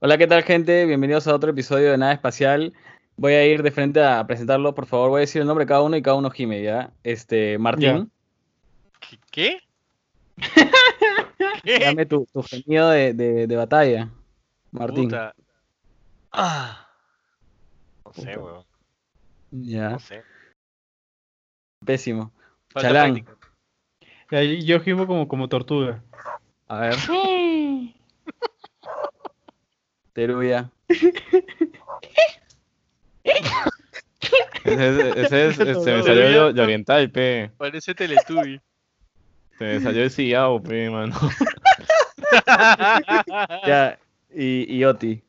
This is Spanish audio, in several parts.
Hola, ¿qué tal, gente? Bienvenidos a otro episodio de Nada Espacial. Voy a ir de frente a presentarlo, por favor. Voy a decir el nombre de cada uno y cada uno gime, ¿ya? Este, Martín. ¿Qué? ¿Qué? Dame tu, tu gemido de, de, de, batalla, Martín. Puta. Ah. No sé, Puta. weón. Ya, No sé. pésimo. Falta Chalán. práctica. Yo gimo como, como tortuga. A ver. Teruya. Ese, ese es, se me salió de, oriental, pe. Parece Teletubby. Se me salió el sillao, pe, mano. Ya, y, y Oti.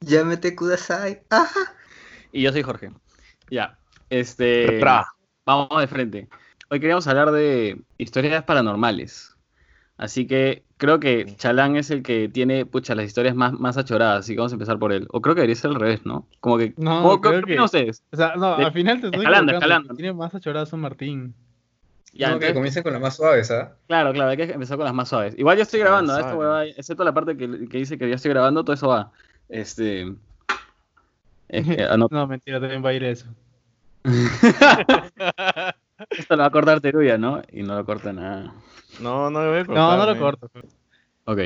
Llámete Kudasai. Ajá. Y yo soy Jorge. Ya. Este. Tra. Vamos de frente. Hoy queríamos hablar de historias paranormales. Así que creo que Chalán es el que tiene, pucha, las historias más, más achoradas, así que vamos a empezar por él. O creo que debería ser al revés, ¿no? Como que... No, ¿cómo- creo ¿Qué que- ustedes? O sea, no, De- al final te estoy escalando, escalando. el que Tiene más achorazo Martín. Ya, no, que comiencen con las más suaves, ¿ah? claro, claro, hay que empezar con las más suaves. Igual yo estoy grabando, Más ¿eh? Excepto la parte que, que dice que ya estoy grabando, todo eso va. Este... es que, ah, no, No, mentira, también va a ir eso. esto lo va a cortar Teruya, ¿no? Y no lo corta nada. No, no lo voy a No, cortar, no lo pe. corto. Ok.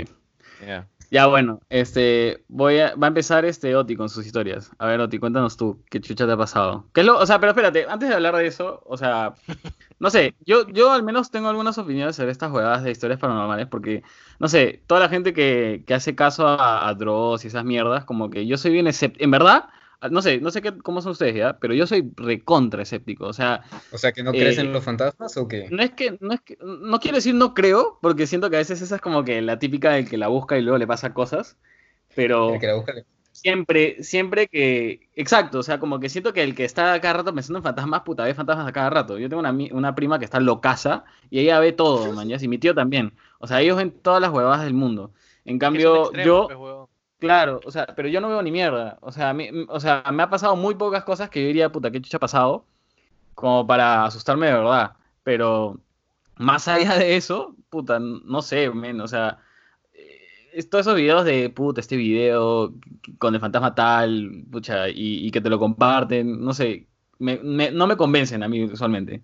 Ya. Ya bueno, este, voy a, va a empezar este Oti con sus historias. A ver, Oti, cuéntanos tú, ¿qué chucha te ha pasado? ¿Qué es lo, o sea, pero espérate, antes de hablar de eso, o sea, no sé, yo, yo al menos tengo algunas opiniones sobre estas jugadas de historias paranormales, porque, no sé, toda la gente que, que hace caso a, a Dross y esas mierdas, como que yo soy bien en verdad, no sé, no sé qué, cómo son ustedes ya, pero yo soy recontra escéptico, o sea, O sea, que no crees Eh, en los fantasmas o qué? no es que, no es que, no quiero decir no creo, porque siento que a veces esa es como que la típica del que la busca y luego le pasa cosas, pero El que la busca le- siempre, siempre que, exacto, o sea, como que siento que el que está a cada rato pensando en fantasmas, puta, ve fantasmas a cada rato. Yo tengo una, una prima que está locaza y ella ve todo, man, y mi tío también. O sea, ellos ven todas las huevadas del mundo. En cambio, extremos, yo, pues. Claro, o sea, pero yo no veo ni mierda. O sea, a mí- o sea, me ha pasado muy pocas cosas que yo diría, puta, qué chucha ha pasado, como para asustarme de verdad. Pero más allá de eso, puta, no sé, men, o sea, eh, es- todos esos videos de, puta, este video con el fantasma tal, pucha, y, y que te lo comparten, no sé, me- me- no me convencen a mí usualmente.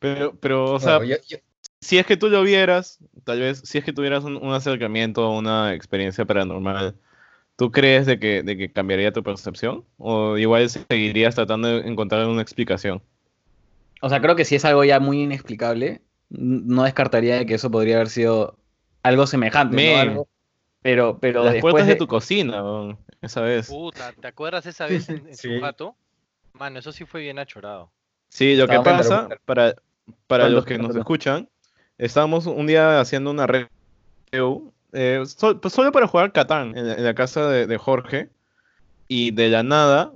Pero, pero, o sea, Bueno, yo- yo- si es que tú lo vieras, tal vez, si es que tuvieras un, un acercamiento, una experiencia paranormal, ¿tú crees de que, de que cambiaría tu percepción? ¿O igual seguirías tratando de encontrar una explicación? O sea, creo que si es algo ya muy inexplicable, no descartaría de que eso podría haber sido algo semejante, ¿no? Algo- pero, pero Las después puertas de de- tu cocina, esa vez. Puta, ¿te acuerdas esa vez en, en Sí. su jato? Mano, eso sí fue bien achorado. Sí, lo que Estaba pasa, para, para los que nos escuchan, estábamos un día haciendo una review, eh, pues solo para jugar Catán en, la- en la casa de, de Jorge, y de la nada,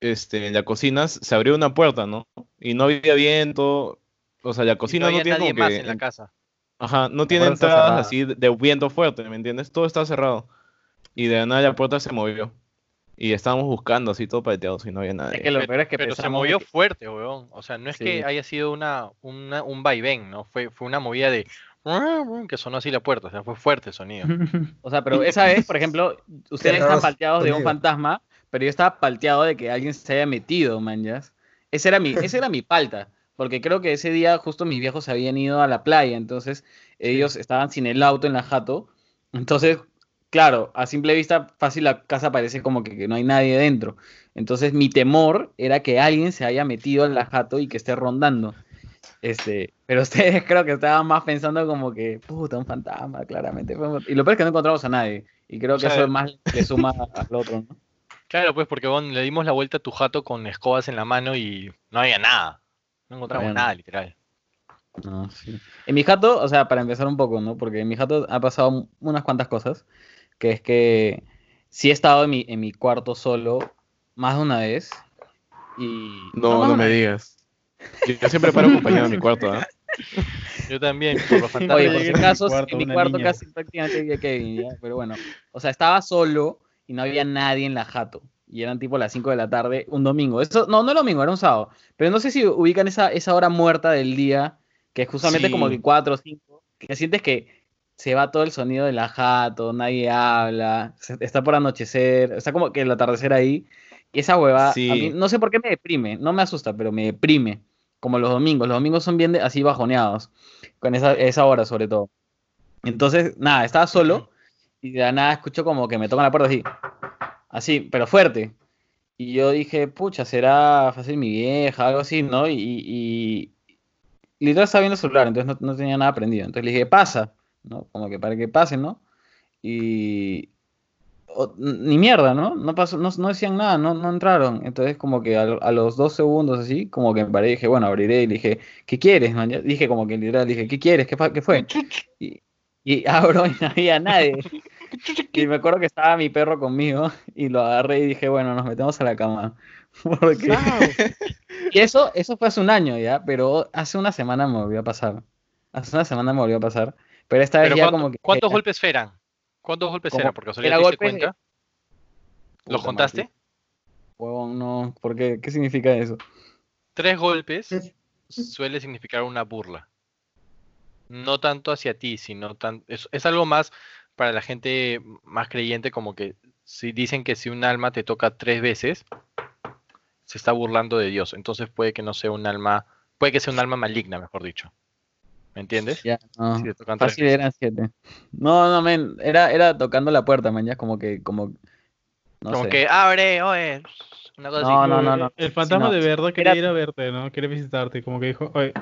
este, en la cocina se abrió una puerta, ¿no? Y no había viento, o sea, la Y cocina no tiene nadie como más que- en la casa. Ajá, no tiene entradas así de, de viento fuerte, ¿me entiendes? Todo está cerrado. Y de la nada la puerta se movió. Y estábamos buscando así todo pateados y no había nadie. Es que lo peor es que Pero se movió que- fuerte, weón. O sea, no es Sí. que haya sido una, una- un vaivén, ¿no? Fue, fue una movida de... Que sonó así la puerta, o sea, fue fuerte el sonido. O sea, pero esa vez, por ejemplo, ustedes están palteados de un fantasma, pero yo estaba palteado de que alguien se haya metido, man, ¿ya? Ese era mi, ese era mi palta, porque creo que ese día justo mis viejos se habían ido a la playa, entonces ellos estaban sin el auto en la jato, entonces, claro, a simple vista fácil la casa parece como que, que no hay nadie dentro, entonces mi temor era que alguien se haya metido en la jato y que esté rondando. Este, pero ustedes creo que estaban más pensando como que, puta, un fantasma, claramente. Y lo peor es que no encontramos a nadie. Y creo que eso es más le suma al otro, ¿no? Claro, pues porque weón, le dimos la vuelta a tu jato con escobas en la mano y no había nada. No encontramos nada. literal. No, sí. En mi jato, o sea, para empezar un poco, ¿no? Porque en mi jato ha pasado unas cuantas cosas, que es que sí he estado en mi, en mi cuarto solo más de una vez. Y... No, no una me digas. Yo, yo siempre paro acompañado en mi cuarto, ¿ah? Yo también, por los fantasmas. Oye, por si a mi acaso, cuarto, en mi cuarto niña. casi prácticamente vivía Kevin, ¿ya? Pero bueno, o sea, estaba solo y no había nadie en la jato. Y eran tipo las 5 de la tarde, un domingo. Eso, no, no era domingo, era un sábado. Pero no sé si ubican esa, esa hora muerta del día, que es justamente Sí. como que 4 o 5, que sientes que se va todo el sonido de la jato, nadie habla, se- está por anochecer, está como que el atardecer ahí. Y esa hueva, Sí. a mí no sé por qué me deprime, no me asusta, pero me deprime. Como los domingos, los domingos son bien de- así bajoneados, con esa, esa hora sobre todo. Entonces, nada, estaba solo y de la nada escucho como que me tocan la puerta así, así, pero fuerte. Y yo dije, pucha, será fácil mi vieja, algo así, ¿no? Y, y, y literal estaba viendo el celular, entonces no, no tenía nada prendido. Entonces le dije, pasa, ¿no? Como que para que pase, ¿no? Y o- ni mierda, ¿no? No pasó, no, no decían nada, no, no entraron. Entonces como que a, a los dos segundos así, como que me paré y dije, bueno, abriré y le dije, ¿qué quieres, man? Dije como que literal, dije, ¿qué quieres? ¿Qué, qué fue? Y, y abro y no había nadie. Y me acuerdo que estaba mi perro conmigo y lo agarré y dije, bueno, nos metemos a la cama. Porque... Y eso, eso fue hace un año ya, pero hace una semana me volvió a pasar. Hace una semana me volvió a pasar. Pero esta vez Pero ya ¿cuánto- como que... ¿Cuántos golpes eran? ¿Cuántos golpes eran? Porque era ¿te diste golpes de- cuenta? ¿Los contaste? Huevón, no. ¿Por qué? ¿Qué significa eso? Tres golpes suele significar una burla. No tanto hacia ti, sino tan... es, es algo más para la gente más creyente, como que si dicen que si un alma te toca tres veces, se está burlando de Dios. Entonces puede que no sea un alma, puede que sea un alma maligna, mejor dicho. ¿Me entiendes? Ya, no. Si te tocan tres Fácil veces. eran siete. No, no, men. Era, era tocando la puerta, man. Ya como que, como... No como sé. que abre, oye. Una cosa No, así. no, no, no. El fantasma no. de verdad quería Era- ir a verte, ¿no? Quiere visitarte, como que dijo, oye,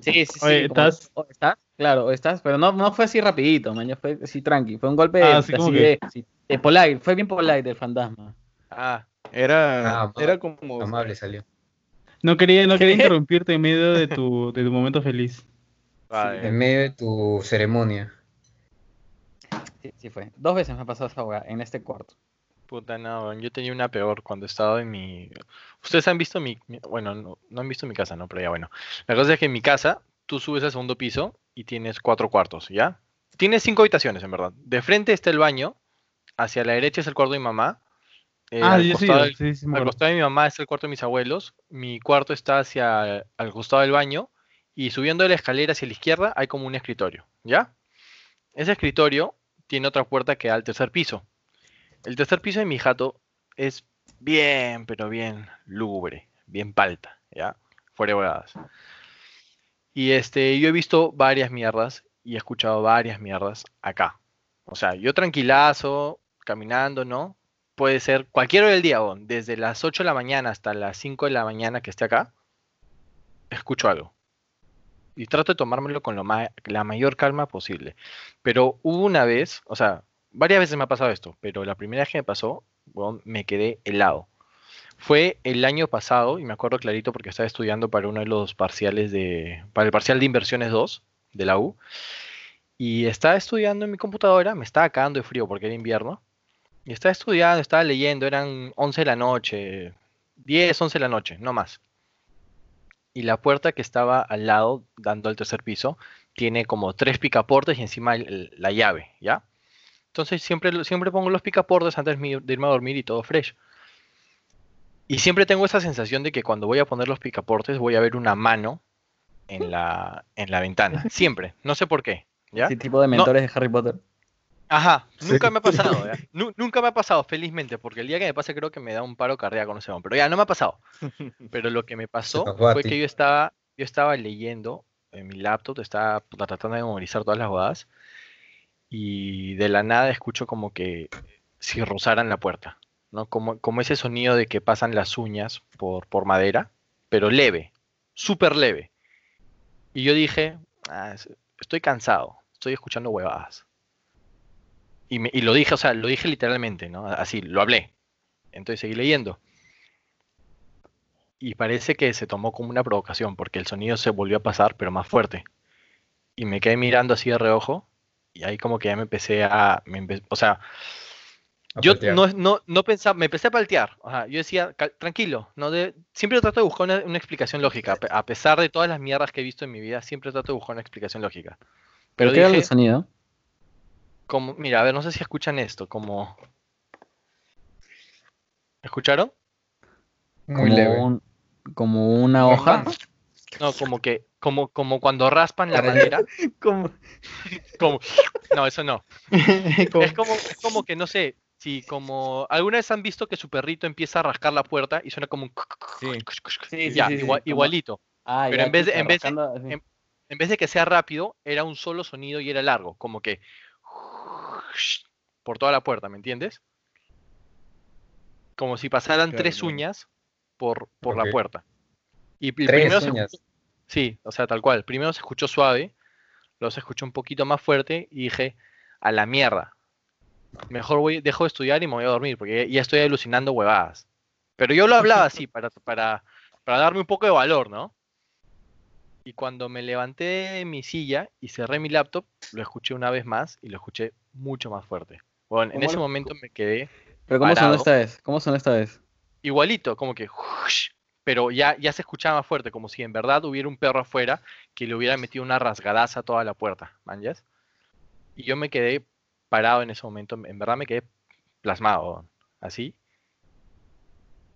Sí, sí, sí. Oye, como- ¿estás? oh, ¿Estás? Claro, estás. Pero no, no fue así rapidito, man. Ya fue así tranqui. Fue un golpe Ah, así, así como de, sí, de polite. Fue bien polite el fantasma. Ah, Era, Ah, era como... Amable salió. no quería, no quería interrumpirte en medio de tu, de tu momento feliz. Vale. En medio de tu ceremonia. Sí, sí fue. Dos veces me ha pasado esa hueá en este cuarto. Puta, no, yo tenía una peor cuando estaba en mi... Ustedes han visto mi... Bueno, no, no han visto mi casa, ¿no? Pero ya bueno. La cosa es que en mi casa, tú subes al segundo piso y tienes cuatro cuartos, ¿ya? Tienes cinco habitaciones, en verdad. De frente está el baño, hacia la derecha es el cuarto de mi mamá. eh, ah, al yo sí, costado sí, sí, al costado de mi mamá es el cuarto de mis abuelos. Mi cuarto está hacia al costado del baño. Y subiendo la escalera hacia la izquierda hay como un escritorio. ¿Ya? Ese escritorio tiene otra puerta que da al tercer piso. El tercer piso de mi jato es bien, pero bien lúgubre, bien palta, ¿ya? Fuera de huevadas. Y este, yo he visto varias mierdas y he escuchado varias mierdas acá. O sea, yo tranquilazo, caminando, ¿no? Puede ser cualquier hora del día, desde las 8 de la mañana hasta las 5 de la mañana que esté acá, escucho algo. Y trato de tomármelo con la mayor calma posible. Pero hubo una vez, o sea, varias veces me ha pasado esto, pero la primera vez que me pasó, weón, me quedé helado. Fue el año pasado, y me acuerdo clarito porque estaba estudiando para uno de los parciales de, para el parcial de inversiones 2 de la U, y estaba estudiando en mi computadora, me estaba cagando de frío porque era invierno, y estaba estudiando, estaba leyendo, eran 11 de la noche, 10, 11 de la noche, no más. Y la puerta que estaba al lado, dando al tercer piso, tiene como tres picaportes y encima el- la llave, ¿ya? Entonces siempre, siempre pongo los picaportes antes de irme a dormir y todo fresh. Y siempre tengo esa sensación de que cuando voy a poner los picaportes voy a ver una mano en la, en la ventana. Siempre. No sé por qué. ¿Ya? Ese tipo de mentores de Harry Potter. Ajá. Nunca me ha pasado. nunca me ha pasado, felizmente, porque el día que me pase creo que me da un paro cardíaco, no sé. Pero ya, no me ha pasado. Pero lo que me pasó fue que yo estaba, yo estaba leyendo en mi laptop, estaba tratando de memorizar todas las bodas y de la nada escucho como que si rozaran la puerta, ¿no? Como, como ese sonido de que pasan las uñas por, por madera, pero leve, súper leve. Y yo dije, "Ah, es- estoy cansado, estoy escuchando huevadas. Y, me- y lo dije, o sea, lo dije literalmente, ¿no? Así, lo hablé. Entonces seguí leyendo. Y parece que se tomó como una provocación, porque el sonido se volvió a pasar, pero más fuerte. Y me quedé mirando así de reojo, y ahí como que ya me empecé a... me empe- o sea, A yo paltear. no, no, no pensaba, me empecé a paltear. Ajá, yo decía, "Cal- tranquilo, no de, siempre trato de buscar una, una explicación lógica. A pe- A pesar de todas las mierdas que he visto en mi vida, siempre trato de buscar una explicación lógica. Pero ¿Pero qué era el dije, sonido? Como, mira, a ver, no sé si escuchan esto, como... ¿Escucharon? Muy como, leve. un- como una hoja. No, como que como, como cuando raspan la madera. Como- Como... No, eso no. Como- Es como, es como que, no sé, si como... ¿Alguna vez han visto que su perrito empieza a rascar la puerta y suena como un... Sí. Sí, sí, ya, sí, sí, igual- igualito. Ah, Pero ya, en vez de- en vez de- En vez de que sea rápido, era un solo sonido y era largo. Como que... Por toda la puerta, ¿me entiendes? Como si pasaran Claro, tres uñas por, por la puerta. Y, y Tres primero se uñas. escuchó- sí, o sea, tal cual. Primero se escuchó suave, luego se escuchó un poquito más fuerte y dije, a la mierda. Mejor voy, dejo de estudiar y me voy a dormir, porque ya, ya estoy alucinando huevadas. Pero yo lo hablaba así, para, para, para darme un poco de valor, ¿no? Y cuando me levanté de mi silla y cerré mi laptop, lo escuché una vez más y lo escuché mucho más fuerte. Bueno, en ¿Cómo ese lo- momento me quedé Pero ¿cómo sonó parado. esta vez? ¿Cómo sonó esta vez? igualito, como que, pero ya, ya se escuchaba más fuerte, como si en verdad hubiera un perro afuera que le hubiera metido una rasgadaza a toda la puerta, ¿manjas? Y yo me quedé parado en ese momento, en verdad me quedé plasmado, así.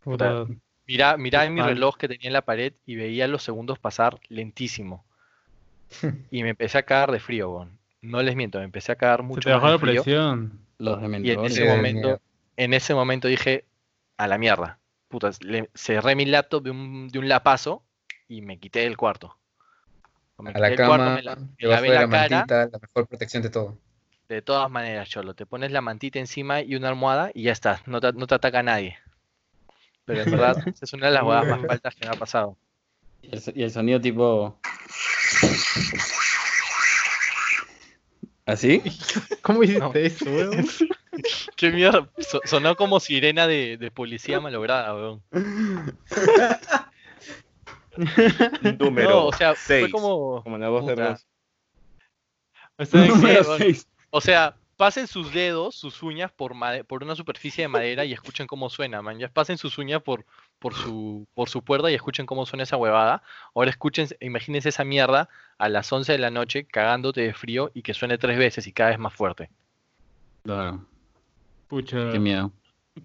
Puta, Mira, miraba en mi reloj que tenía en la pared y veía los segundos pasar lentísimo. Y me empecé a cagar de frío, weón. No les miento, me empecé a cagar se mucho te más bajó de la frío. presión. Los Y en ese momento, en ese momento dije, a la mierda. Putas, le- cerré mi laptop de un, de un lapazo y me quité del cuarto. Me A la cuarto, cama, me la- me debajo lavé de la la cara. mantita, la mejor protección de todo. De todas maneras, Cholo, te pones la mantita encima y una almohada y ya está, no te, no te ataca nadie. Pero en verdad, esa es una de las huevadas más faltas que me ha pasado. El, y el sonido tipo... ¿Así? ¿Cómo hiciste No. eso, weón? Qué mierda, so- sonó como sirena de, de policía malograda, weón. Número No, o sea, fue 6. como... Como la voz de. Ross. O sea, que-. O sea, pasen sus dedos, sus uñas por, por una superficie de madera y escuchen cómo suena, man. Ya pasen sus uñas por, por, su, por su puerta y escuchen cómo suena esa huevada. Ahora escuchen, imagínense esa mierda a las 11 de la noche cagándote de frío y que suene tres veces y cada vez más fuerte. Claro, Pucha, qué miedo.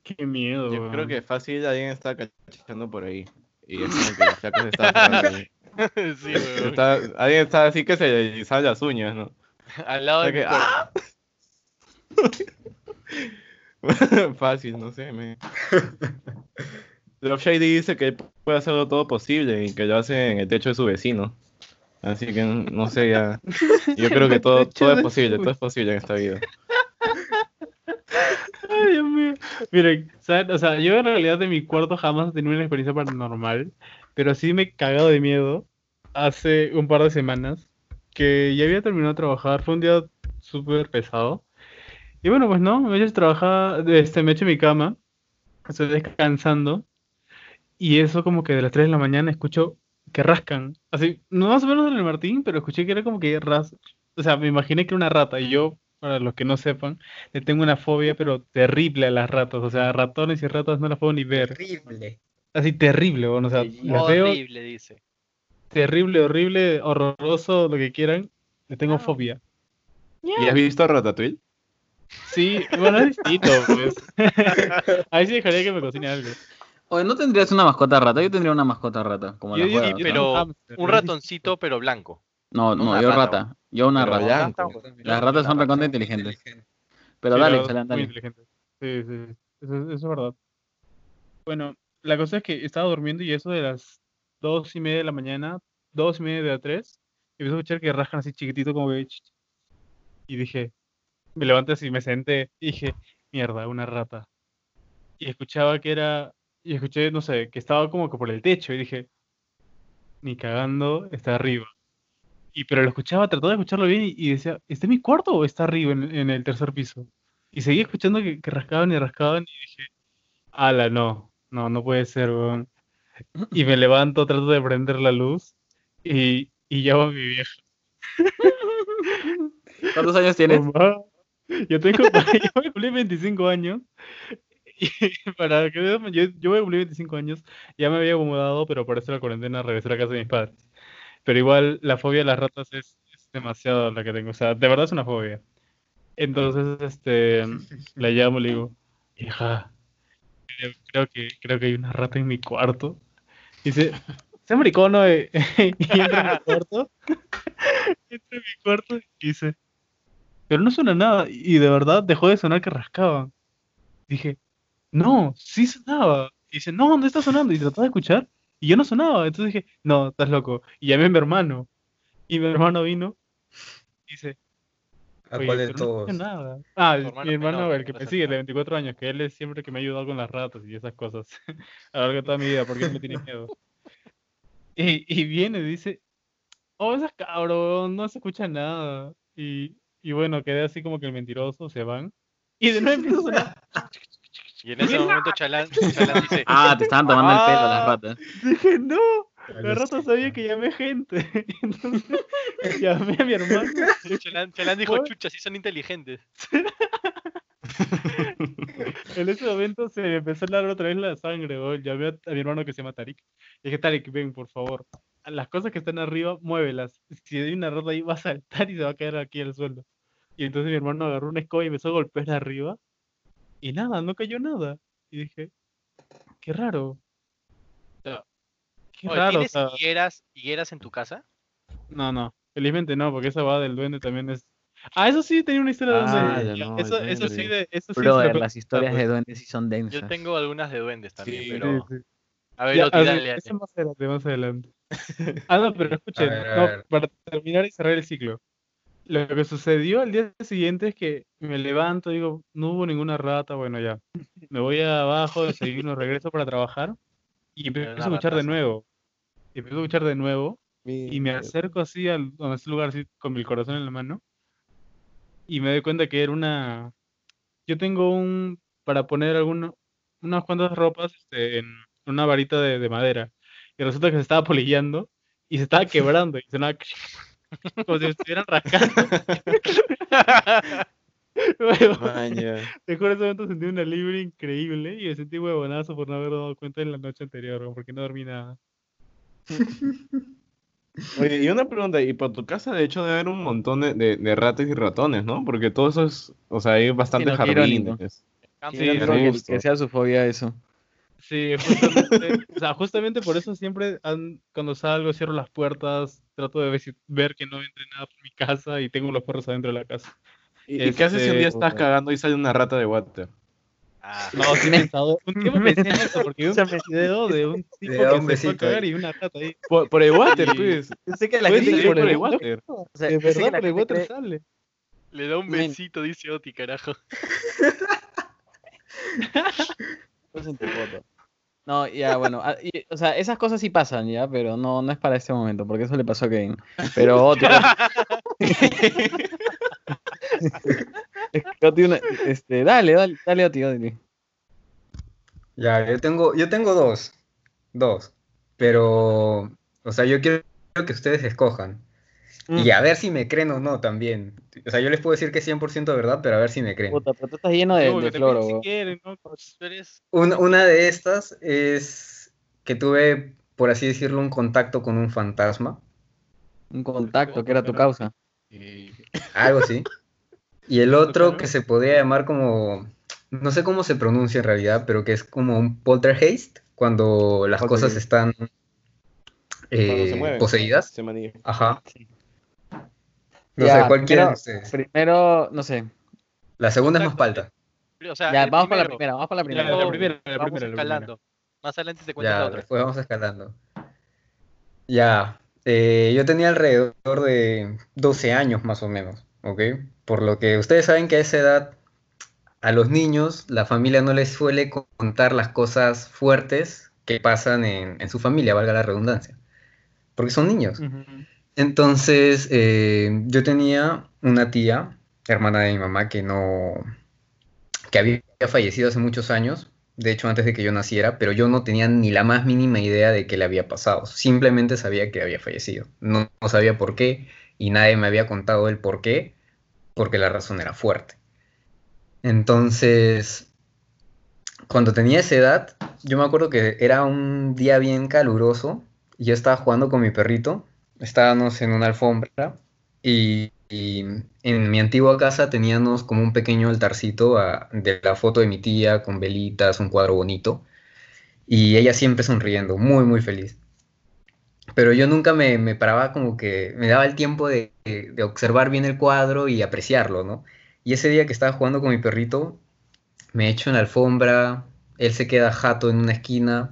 qué miedo, Yo creo que fácil alguien está cachando por ahí. Y es como que el flaco se está agarrando ahí. sí, Está- alguien está así que se le salen las uñas, ¿no? Al lado de O sea mi que. ¡ah! Fácil, no sé. Me... Love Shady dice que puede hacerlo todo posible y que lo hace en el techo de su vecino. Así que no sé, ya. Yo creo que todo, todo es de posible, todo es posible en esta vida. Ay, Dios mío. Miren, ¿saben? O sea, yo en realidad en mi cuarto jamás he tenido una experiencia paranormal, pero sí me he cagado de miedo hace un par de semanas que ya había terminado de trabajar, fue un día súper pesado. Y bueno, pues no, me he hecho trabajar, este, me he hecho mi cama, estoy descansando, y eso como que de las 3 de la mañana escucho que rascan, así, no más o menos en el Martín, pero escuché que era como que ras, o sea, me imaginé que era una rata, y yo, para los que no sepan, le tengo una fobia, pero terrible a las ratas. O sea, ratones y ratas no las puedo ni ver. Terrible. Así terrible, bueno, o sea, las veo Horrible, dice. terrible, horrible, horroroso, lo que quieran. Le tengo fobia. ¿Y has visto Ratatouille? Sí, bueno, es distinto, pues. Ahí sí dejaría que me cocine algo. Oye, ¿no tendrías una mascota rata? Yo tendría una mascota rata, como Yo- las yo- huevas, yo ¿no? pero Un ratoncito, pero blanco. No, no, una yo rata, rata. Yo una Pero rata. blanco. Las ratas son recontra inteligentes. Inteligente. Pero Sí, dale, la excelente, muy dale. inteligente. Sí, sí, eso, eso es verdad. Bueno, la cosa es que estaba durmiendo y eso de las dos y media de la mañana, dos y media de las tres, y empecé a escuchar que rascan así chiquitito como ch- Y dije, me levanté así, me senté, y dije, mierda, una rata. Y escuchaba que era, y escuché, no sé, que estaba como que por el techo, y dije, ni cagando, está arriba. Y pero lo escuchaba, trataba de escucharlo bien y, y decía, ¿está en mi cuarto o está arriba en, en el tercer piso? Y seguía escuchando que, que rascaban y rascaban y dije, ala, no, no, no puede ser, weón. Y me levanto, trato de prender la luz y, y llamo a mi vieja. ¿Cuántos años tienes? Mamá, yo tengo, yo cumplir 25 años. Y para que yo, yo a cumplir 25 años, ya me había mudado, pero por eso la cuarentena regresé a la casa de mis padres. Pero igual la fobia a las ratas es, es demasiado la que tengo, o sea, de verdad es una fobia. Entonces, este, la llamo y le digo, hija, creo, creo que, creo que hay una rata en mi cuarto. Dice, sea maricono eh, y entra en mi cuarto. entra en mi cuarto y dice, pero no suena nada. Y de verdad dejó de sonar que rascaban. Dije, no, sí sonaba. Y dice, no, no está sonando. Y trataba de escuchar y yo no sonaba. Entonces dije, no, estás loco. Y llamé a mi hermano. Y mi hermano vino y dice, ¿A cuál de no todos? escuché nada. Ah, Tu mi hermano hermano, menor, el que me sigue, el de acerca. 24 años, que él es siempre que me ha ayudado con las ratas y esas cosas. A lo largo de toda mi vida, porque él me tiene miedo. Y, y viene y dice, oh, esas cabrón, no se escucha nada. Y, y bueno, quedé así como que el mentiroso, se van. Y de nuevo empieza a sonar. Y en ese momento Chalán, Chalán dice, Ah, te estaban tomando el pelo las Ah. ratas. Dije, no, la Alucina. rata sabía que llamé gente. Entonces llamé a mi hermano. Chalán, Chalán dijo, chucha, sí son inteligentes. En ese momento se me empezó a dar otra vez la sangre, weón. Llamé a, a mi hermano que se llama Tarik. Y dije, Tarik, ven, por favor. Las cosas que están arriba, muévelas. Si hay una rata ahí, va a saltar y se va a caer aquí al suelo. Y entonces mi hermano agarró una escoba y empezó a golpear arriba. Y nada, no cayó nada. Y dije, qué raro. O sea, Qué Oye, raro, o ¿Tienes sea, higueras, higueras en tu casa? no, no. Felizmente no, porque esa va del duende también es. Ah, eso sí tenía una historia de Ah, duende. ya Ya, no, el eso, eso sí, de, eso sí. Brother, lo las historias de duendes sí son densas. Yo tengo algunas de duendes también, Sí, pero... Sí, sí. A ver, Ya, a ver, dale, dale. eso más adelante, más adelante. Ah, no, pero escuchen, ver, a no, ver. para terminar y cerrar el ciclo. Lo que sucedió al día siguiente es que me levanto, digo, no hubo ninguna rata, bueno, ya. Me voy abajo, desayuno, regreso para trabajar y empiezo a escuchar de nuevo. Y empiezo a escuchar de nuevo y me acerco así al donde ese lugar así con mi corazón en la mano y me doy cuenta que era una yo tengo un para poner alguna unas cuantas ropas este, en una varita de, de madera y resulta que se estaba polillando y se estaba quebrando y sonaba como si me estuvieran rascando Bueno, te juro, en ese momento sentí un alivio increíble y me sentí huevonazo por no haber dado cuenta en la noche anterior, porque no dormí nada. Oye, y una pregunta, y por tu casa de hecho debe haber un montón de, de, de ratas y ratones, ¿no? Porque todo eso es, o sea, hay no, qué irónico. jardines. Campo, Sí, que, que sea su fobia eso. Sí, justamente, o sea, justamente por eso siempre han- cuando salgo cierro las puertas, trato de ver, que no entre nada por mi casa y tengo los perros adentro de la casa. ¿Y, qué haces si un día Este, estás cagando y sale una rata de water? Ah, No, sí he pensado, un tiempo pensé en eso porque vi un video de un tipo un que se fue a ahí. cagar y una rata ahí. Por, por el water, pues. Sé que la gente por cree- el water. o sea, De verdad, por el water cree- sale. le da un besito, dice Oti, carajo. Pues en tu foto. No, ya, bueno, ah, y- o sea, esas cosas sí pasan, ya, pero no, no es para este momento, porque eso le pasó a Kevin. Pero otro. Es que Oti una- este, dale, dale, dale, Oti, dale. Ya, yo tengo, yo tengo dos. Dos. Pero, o sea, yo quiero que ustedes escojan. Mm. Y a ver si me creen o no también. O sea, yo les puedo decir que es 100% verdad, pero a ver si me creen. Puta, pero tú estás lleno de, No, de eres... Una, una de estas es que tuve, por así decirlo, un contacto con un fantasma. Un contacto, que era tu causa. Algo así. Y el otro que se podría llamar como, no sé cómo se pronuncia en realidad, pero que es como un poltergeist, cuando las cosas están eh, se mueven. poseídas. Se. Ajá. Sí. No Ya, sé, ¿cuál quieren primero- ustedes? Primero, no sé. La segunda es más palta. O sea, Ya, vamos para la primera, vamos para la primera. la primera, la vamos primera, la escalando. Más adelante te cuento la Ya, otra. después vamos escalando. Ya, eh, yo tenía alrededor de 12 años más o menos, ¿ok? Por lo que ustedes saben que a esa edad a los niños la familia no les suele contar las cosas fuertes que pasan en, en su familia, valga la redundancia, porque son niños. Ujú. Entonces, eh, yo tenía una tía, hermana de mi mamá, que no, que había fallecido hace muchos años, de hecho antes de que yo naciera, pero yo no tenía ni la más mínima idea de qué le había pasado. Simplemente sabía que había fallecido. No, no sabía por qué y nadie me había contado el por qué, porque la razón era fuerte. Entonces, cuando tenía esa edad, yo me acuerdo que era un día bien caluroso y yo estaba jugando con mi perrito estábamos en una alfombra y, en mi antigua casa teníamos como un pequeño altarcito a- de la foto de mi tía con velitas, un cuadro bonito y ella siempre sonriendo, muy muy feliz. pero yo nunca me, me paraba como que me daba el tiempo de, de observar bien el cuadro y apreciarlo, ¿no? Y ese día que estaba jugando con mi perrito, me echo en la alfombra, él se queda jato en una esquina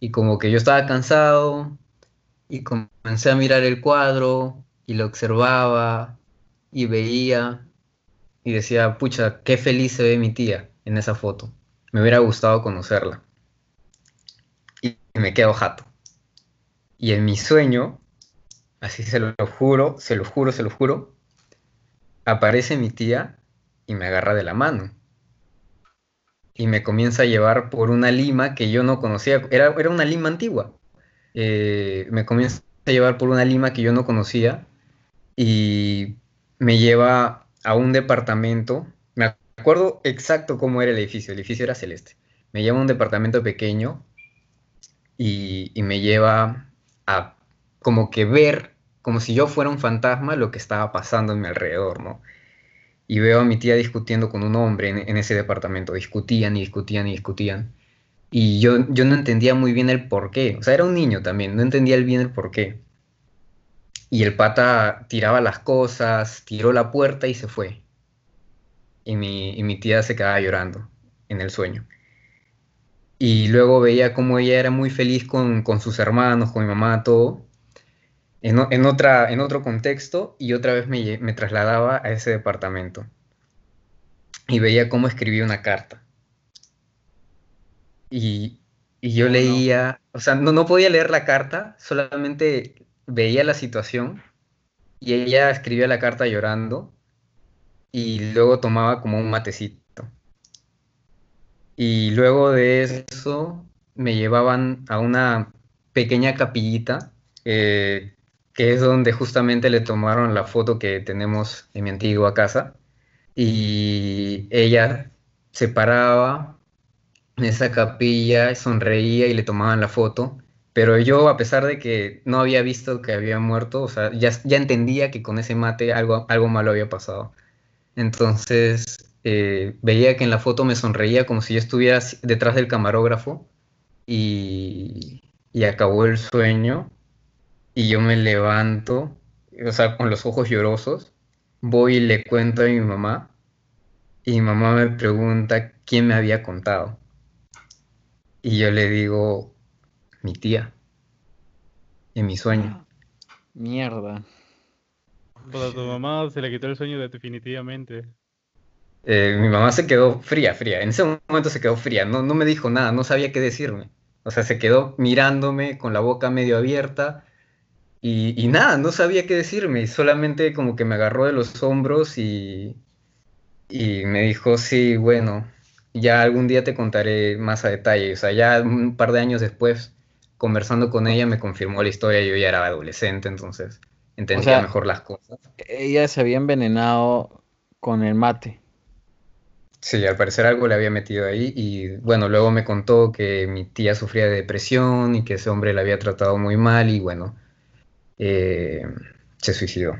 y como que yo estaba cansado y comencé a mirar el cuadro y lo observaba y veía y decía, pucha, qué feliz se ve mi tía en esa foto. Me hubiera gustado conocerla. Y me quedo jato. Y en mi sueño, así se lo juro, se lo juro, se lo juro, aparece mi tía y me agarra de la mano. Y me comienza a llevar por una lima que yo no conocía, era, era una lima antigua. Eh, me comienza a llevar por una lima que yo no conocía y me lleva a un departamento. Me acuerdo exacto cómo era el edificio. El edificio era celeste. Me lleva a un departamento pequeño y, me lleva a como que ver, como si yo fuera un fantasma, lo que estaba pasando en mi alrededor, ¿no? Y veo a mi tía discutiendo con un hombre en ese departamento. Discutían y discutían y discutían. Y yo, yo no entendía muy bien el por qué. O sea, era un niño también, no entendía bien el por qué. Y el pata tiraba las cosas, tiró la puerta y se fue. Y mi, y mi tía se quedaba llorando en el sueño. Y luego veía cómo ella era muy feliz con, con sus hermanos, con mi mamá, todo. En, en otra, en otro contexto, y otra vez me, me trasladaba a ese departamento. Y veía cómo escribía una carta. Y, y yo no. leía, o sea, no, no podía leer la carta, solamente veía la situación y ella escribía la carta llorando y luego tomaba como un matecito. Y luego de eso me llevaban a una pequeña capillita, eh, que es donde justamente le tomaron la foto que tenemos en mi antigua casa. Y ella se paraba esa capilla, sonreía y le tomaban la foto. Pero yo, a pesar de que no había visto que había muerto, o sea, ya, ya entendía que con ese mate algo, algo malo había pasado. Entonces, eh, veía que en la foto me sonreía como si yo estuviera detrás del camarógrafo y, y acabó el sueño y yo me levanto, o sea, con los ojos llorosos, voy y le cuento a mi mamá y mi mamá me pregunta quién me había contado. Y yo le digo, mi tía, en mi sueño. Mierda. Puta, tu mamá se le quitó el sueño definitivamente. Eh, mi mamá se quedó fría, fría. En ese momento se quedó fría. No, no me dijo nada, no sabía qué decirme. O sea, se quedó mirándome con la boca medio abierta y, y nada, no sabía qué decirme. Y solamente como que me agarró de los hombros y, y me dijo, sí, bueno, ya algún día te contaré más a detalle. O sea, ya un par de años después, conversando con ella, me confirmó la historia. Yo ya era adolescente, entonces entendía sea, mejor las cosas. Ella se había envenenado con el mate. Sí, al parecer algo le había metido ahí y bueno, luego me contó que mi tía sufría de depresión y que ese hombre la había tratado muy mal y bueno, eh, se suicidó.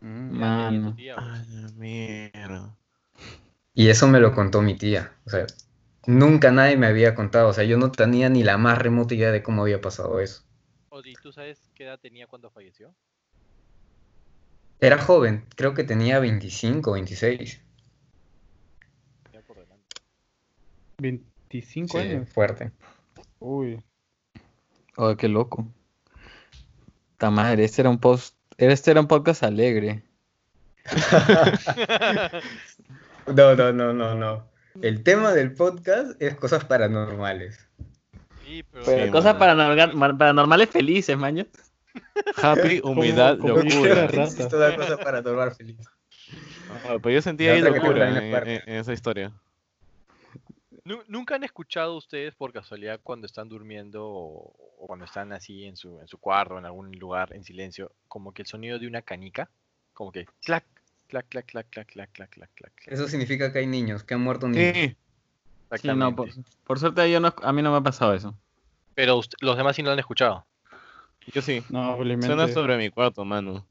Mm, Mano. A la mierda. Y eso me lo contó mi tía. O sea, nunca nadie me había contado. O sea, yo no tenía ni la más remota idea de cómo había pasado eso. Odi, ¿tú sabes qué edad tenía cuando falleció? Era joven, creo que tenía 25, 26. Ya por delante. 25 Sí, años. fuerte. Uy. Oh, qué loco. Ta madre, este era un post, este era un podcast alegre. No, no, no, no, no. El tema del podcast es cosas paranormales. Sí, pero, Pero Sí, cosas mano. paranorga- paranormales felices, maño. Happy, dice locura. Es toda cosa paranormal feliz. Ah, pero yo sentí La ahí locura en, esa historia. Nu- ¿Nunca han escuchado ustedes por casualidad cuando están durmiendo o, o cuando están así en su, en su cuarto, en algún lugar en silencio, como que el sonido de una canica? Como que clac, clac, clac, clac, clac, clac, clac, clac, clac. Eso significa que hay niños, que han muerto niños. Sí, Sí, no, por, suerte yo no, a mí no me ha pasado eso. Pero ust- los demás sí lo han escuchado. yo sí. No, felizmente. Suena sobre mi cuarto, mano.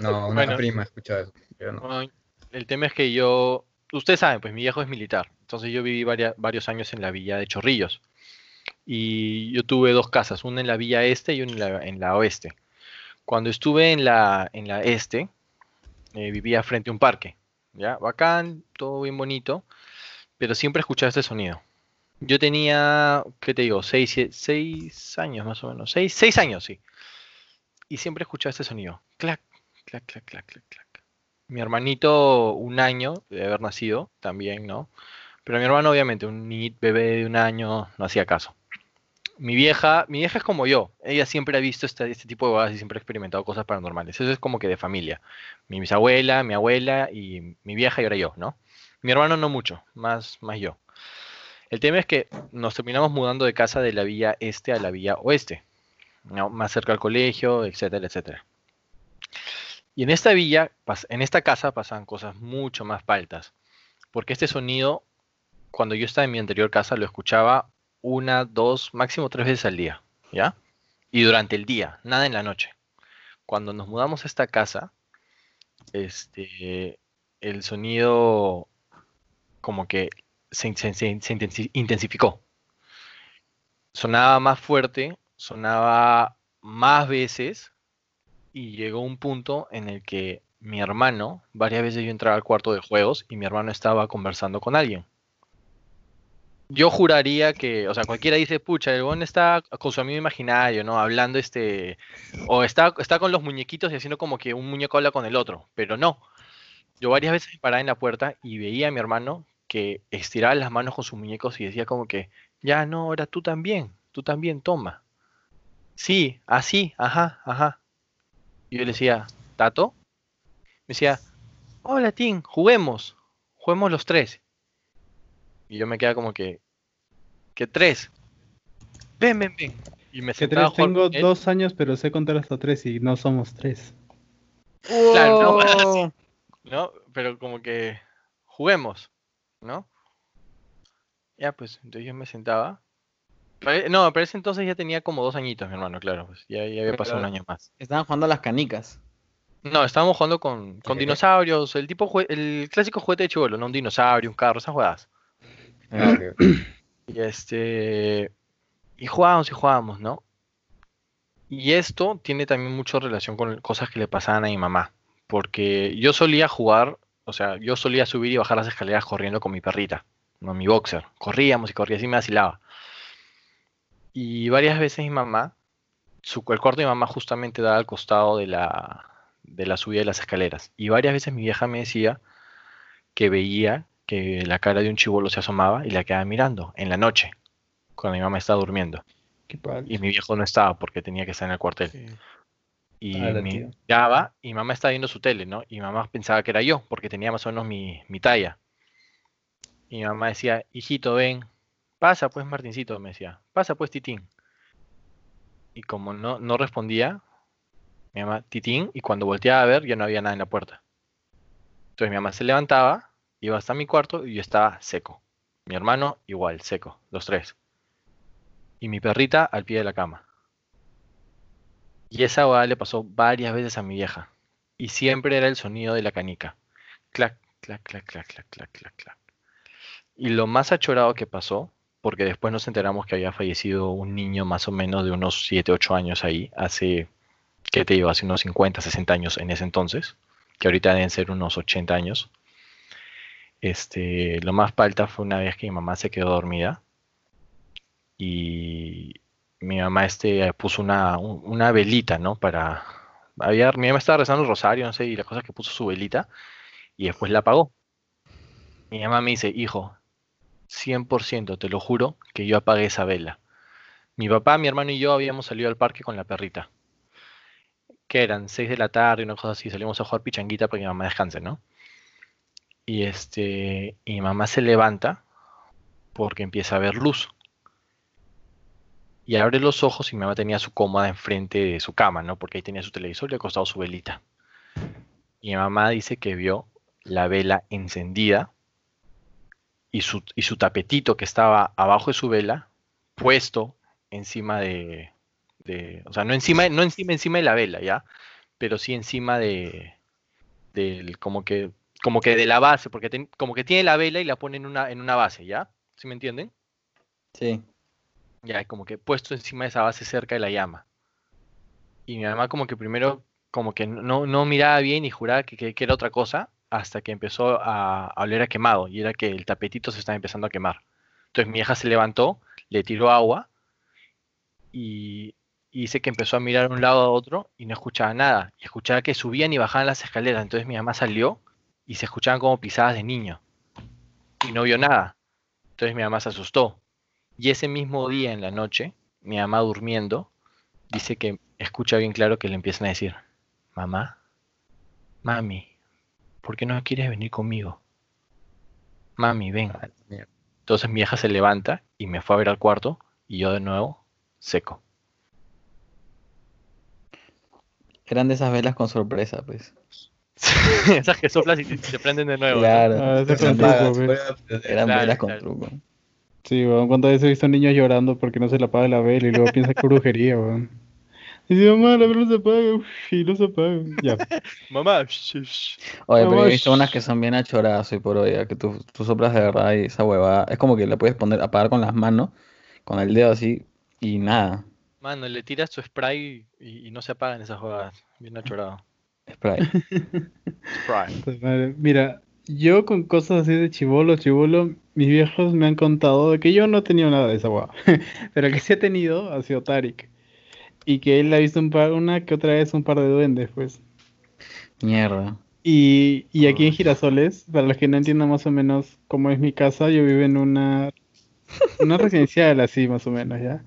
No, una Bueno. prima ha escuchado eso. Yo no. Bueno, el tema es que yo, ustedes saben, pues mi viejo es militar, entonces yo viví varia- varios años en la villa de Chorrillos. Y yo tuve dos casas, una en la villa este y una en la, en la oeste. Cuando estuve en la, en la este, eh, vivía frente a un parque. ¿ya? Bacán, todo bien bonito, pero siempre escuchaba este sonido. Yo tenía, ¿qué te digo? Seis, seis años más o menos. Seis, seis años, sí. Y siempre escuchaba este sonido. Clac, clac, clac, clac, clac, clac. Mi hermanito, un año de haber nacido, también, ¿no? Pero mi hermano, obviamente, un bebé de un año, no hacía caso. Mi vieja, mi vieja es como yo. Ella siempre ha visto este, este tipo de cosas y siempre ha experimentado cosas paranormales. Eso es como que de familia. Mi bisabuela, mi abuela y mi vieja y ahora yo, ¿no? Mi hermano no mucho, más, más yo. El tema es que nos terminamos mudando de casa de la villa este a la villa oeste. Más cerca al colegio, etcétera, etcétera. Y en esta villa, en esta casa pasan cosas mucho más paltas. Porque este sonido, cuando yo estaba en mi anterior casa, lo escuchaba una, dos, máximo tres veces al día, ¿ya? Y durante el día, nada en la noche. Cuando nos mudamos a esta casa, este, el sonido como que se, se- se- se intensi- intensificó. Sonaba más fuerte, sonaba más veces y llegó un punto en el que mi hermano, varias veces yo entraba al cuarto de juegos y mi hermano estaba conversando con alguien. Yo juraría que, o sea, cualquiera dice, pucha, el buen está con su amigo imaginario, ¿no? Hablando este, o está, está con los muñequitos y haciendo como que un muñeco habla con el otro, pero no. Yo varias veces me paraba en la puerta y veía a mi hermano que estiraba las manos con sus muñecos y decía como que, ya no, ahora tú también, tú también, toma. Sí, así, ajá, ajá. Y yo le decía, ¿Tato? Me decía, hola Tim, juguemos, juguemos los tres. Y yo me quedaba como que, ¿qué tres? Ven, ven, ven. Y me Que tres, jugar tengo con él. dos años, pero sé contar hasta tres y no somos tres. Claro, no. ¿no? Pero como que juguemos, ¿no? Ya, pues, entonces yo me sentaba. No, pero ese entonces ya tenía como dos añitos, mi hermano, claro, pues ya, ya había pasado un Pero- año más. Estaban jugando a las canicas. No, estábamos jugando con, con dinosaurios, el tipo el clásico juguete de chivolo, ¿no? Un dinosaurio, un carro, esas jugadas. Ah. Y este. Y jugábamos y jugábamos, ¿no? Y esto tiene también mucha relación con cosas que le pasaban a mi mamá. Porque yo solía jugar, o sea, yo solía subir y bajar las escaleras corriendo con mi perrita, no mi boxer. Corríamos y corría, así me vacilaba. Y varias veces mi mamá, su, el cuarto de mi mamá justamente daba al costado de la, de la subida de las escaleras. Y varias veces mi vieja me decía que veía que la cara de un chivolo se asomaba y la quedaba mirando en la noche, cuando mi mamá estaba durmiendo. Qué. Y mi viejo no estaba porque tenía que estar en el cuartel. Sí. Y Ala, me tío. miraba y mamá estaba viendo su tele, ¿no? Y mamá pensaba que era yo, porque tenía más o menos mi, mi talla. Y mi mamá decía, hijito, ven, pasa pues Martincito, me decía, pasa pues Titín. Y como no, no respondía, mi mamá, Titín, y cuando volteaba a ver ya no había nada en la puerta. Entonces mi mamá se levantaba, iba hasta mi cuarto y yo estaba seco. Mi hermano igual, seco, los tres. Y mi perrita al pie de la cama. Y esa hueá le pasó varias veces a mi vieja. Y siempre era el sonido de la canica. Clac, clac, clac, clac, clac, clac, clac, clac. Y lo más achorado que pasó, porque después nos enteramos que había fallecido un niño más o menos de unos 7, 8 años ahí, hace, ¿qué te digo? Hace unos 50, 60 años en ese entonces, que ahorita deben ser unos 80 años. Este, lo más palta fue una vez que mi mamá se quedó dormida y mi mamá este, puso una, un- una velita, ¿no? Para... Había, mi mamá estaba rezando el rosario, no sé, y la cosa es que puso su velita y después la apagó. Mi mamá me dice, hijo, 100%, te lo juro, que yo apagué esa vela. Mi papá, mi hermano y yo habíamos salido al parque con la perrita. Que eran 6 de la tarde, una cosa así, salimos a jugar pichanguita para que mi mamá descanse, ¿no? Y este, y mamá se levanta porque empieza a ver luz. Y abre los ojos y mi mamá tenía su cómoda enfrente de su cama, ¿no? Porque ahí tenía su televisor y al costado su velita. Y mi mamá dice que vio la vela encendida y su, y su tapetito que estaba abajo de su vela puesto encima de, de- o sea, no encima, no encima, encima de la vela, ¿ya? Pero sí encima de, del, como que, como que de la base, porque ten- como que tiene la vela y la pone en una, en una base, ¿ya? ¿Sí me entienden? Sí. Ya, como que puesto encima de esa base cerca de la llama. Y mi mamá como que primero como que no, no miraba bien y juraba que, que- que era otra cosa hasta que empezó a, a oler a quemado y era que el tapetito se estaba empezando a quemar. Entonces mi hija se levantó, le tiró agua y, y dice que empezó a mirar de un lado a otro y no escuchaba nada. Y escuchaba que subían y bajaban las escaleras. Entonces mi mamá salió y se escuchaban como pisadas de niño. Y no vio nada. Entonces mi mamá se asustó. Y ese mismo día en la noche, mi mamá durmiendo, dice que escucha bien claro que le empiezan a decir, mamá, mami, ¿por qué no quieres venir conmigo? Mami, ven. Ah. Entonces mi hija se levanta y me fue a ver al cuarto y yo de nuevo seco. Eran de esas velas con sorpresa, pues. Esas que soplas y te, te prenden de nuevo. ¿no? Claro. Ah, eran, truco, velas- eran Claro, velas con claro. truco. Sí, weón, cuántas veces he visto niños llorando porque no se le apaga la vela y luego piensa que es brujería, weón. Y dice, mamá, la vela no se apaga, uf, y no se apaga. Ya. Mamá. Oye, pero he visto unas que son bien achoradas hoy por hoy, ya que tú, tú soplas de verdad y esa huevada. Es como que la puedes poner, apagar con las manos, con el dedo así, y nada. Mano, le tiras tu spray y, y no se apagan esas jugadas. Bien achorado. Pues, madre, Mira, yo con cosas así de chivolo, chivolo, mis viejos me han contado de que yo no he tenido nada de esa hueá. Pero el que sí he tenido ha sido Tarik. Y que él ha visto un par, una que otra vez un par de duendes, pues. Mierda. Y, y aquí en. Girasoles, para los que no entiendan más o menos cómo es mi casa, yo vivo en una, una residencial así, más o menos, ¿ya?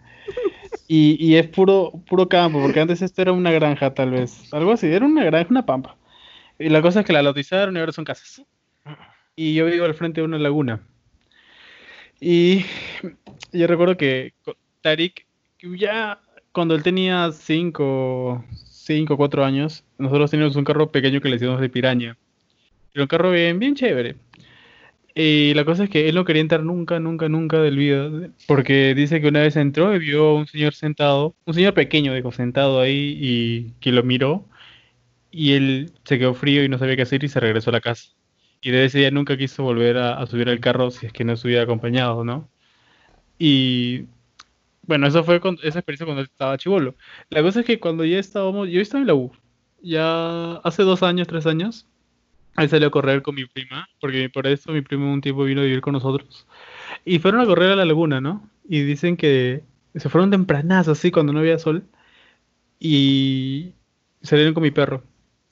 Y, es puro, puro campo, porque antes esto era una granja, tal vez. Algo así, era una granja, una pampa. Y la cosa es que la lotizaron y ahora son casas. Y yo vivo al frente de una laguna. Y yo recuerdo que Tarik, ya cuando él tenía 5, 5, 4 años, nosotros teníamos un carro pequeño que le decíamos de piraña. Era un carro bien, bien chévere. Y la cosa es que él no quería entrar nunca, nunca, nunca del video, porque dice que una vez entró y vio a un señor sentado, un señor pequeño, dijo, sentado ahí y que lo miró. Y él se quedó frío y no sabía qué hacer y se regresó a la casa. Y desde ese día nunca quiso volver a, a subir al carro si es que no estuviera acompañado, ¿no? Y bueno, eso fue con, esa experiencia cuando él estaba chivolo. La cosa es que cuando ya estábamos, yo estaba en la U, ya hace dos años, tres años, él salió a correr con mi prima, porque por eso mi primo un tiempo vino a vivir con nosotros. Y fueron a correr a la laguna, ¿no? Y dicen que se fueron tempranas, así, cuando no había sol. Y salieron con mi perro.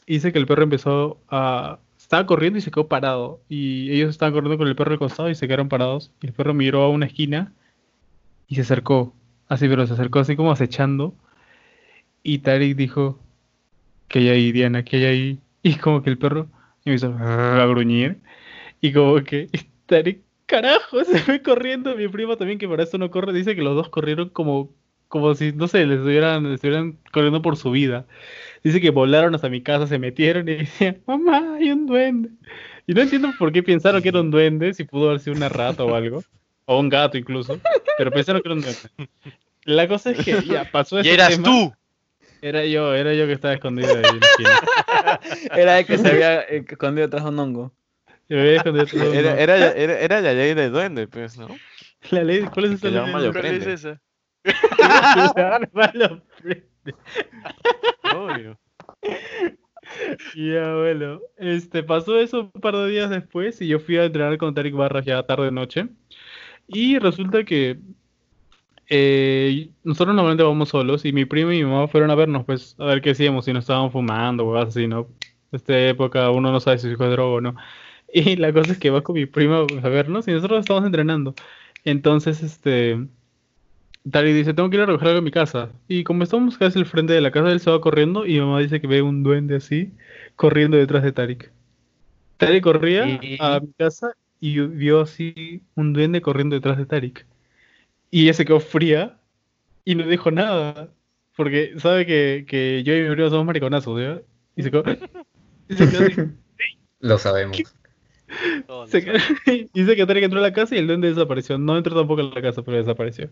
Y dice que el perro empezó a... Estaba corriendo y se quedó parado. Y ellos estaban corriendo con el perro al costado y se quedaron parados. Y el perro miró a una esquina y se acercó. Así, pero se acercó así como acechando. Y Tarik dijo, que hay ahí, Diana? que hay ahí? Y como que el perro empezó a gruñir. Y como que Tarik, carajo, se fue corriendo. Mi prima también, que para esto no corre, dice que los dos corrieron como, como si, no sé, les estuvieran, estuvieran corriendo por su vida. Dice que volaron hasta mi casa, se metieron y decían, mamá, hay un duende. Y no entiendo por qué pensaron que era un duende, si pudo haber sido una rata o algo. O un gato incluso. Pero pensaron que era un duende. La cosa es que ya pasó ¡Y ese eras tema. tú! Era yo, era yo que estaba escondido ahí. Era el que se había escondido tras un hongo. Yo había escondido todo, Era, ¿no? era, era, era la ley del duende, pues, ¿no? La ley, ¿cuál es esa ley? ¿Cuál es esa? Malo prende. Obvio. Ya, bueno, este, pasó eso un par de días después y yo fui a entrenar con Tarik Barras ya tarde noche. Y resulta que eh, nosotros normalmente vamos solos y mi primo y mi mamá fueron a vernos, pues, a ver qué hacíamos, si no estaban fumando o algo así, ¿no? En esta época uno no sabe si su hijo es droga o no. Y la cosa es que va con mi primo a vernos y nosotros estamos entrenando. Entonces, este, Tarik dice, tengo que ir a recoger algo a mi casa. Y como estamos casi al frente de la casa, él se va corriendo y mi mamá dice que ve un duende así corriendo detrás de Tarik. Tarik corría a mi casa y vio así un duende corriendo detrás de Tarik. Y ella se quedó fría y no dijo nada. Porque sabe que, que yo y mi primo somos mariconazos, ¿ya? Y se quedó, y se quedó así. Lo sabemos. Todos Se lo quedó- Dice que Tarik entró a la casa y el duende desapareció. No entró tampoco a la casa, pero desapareció.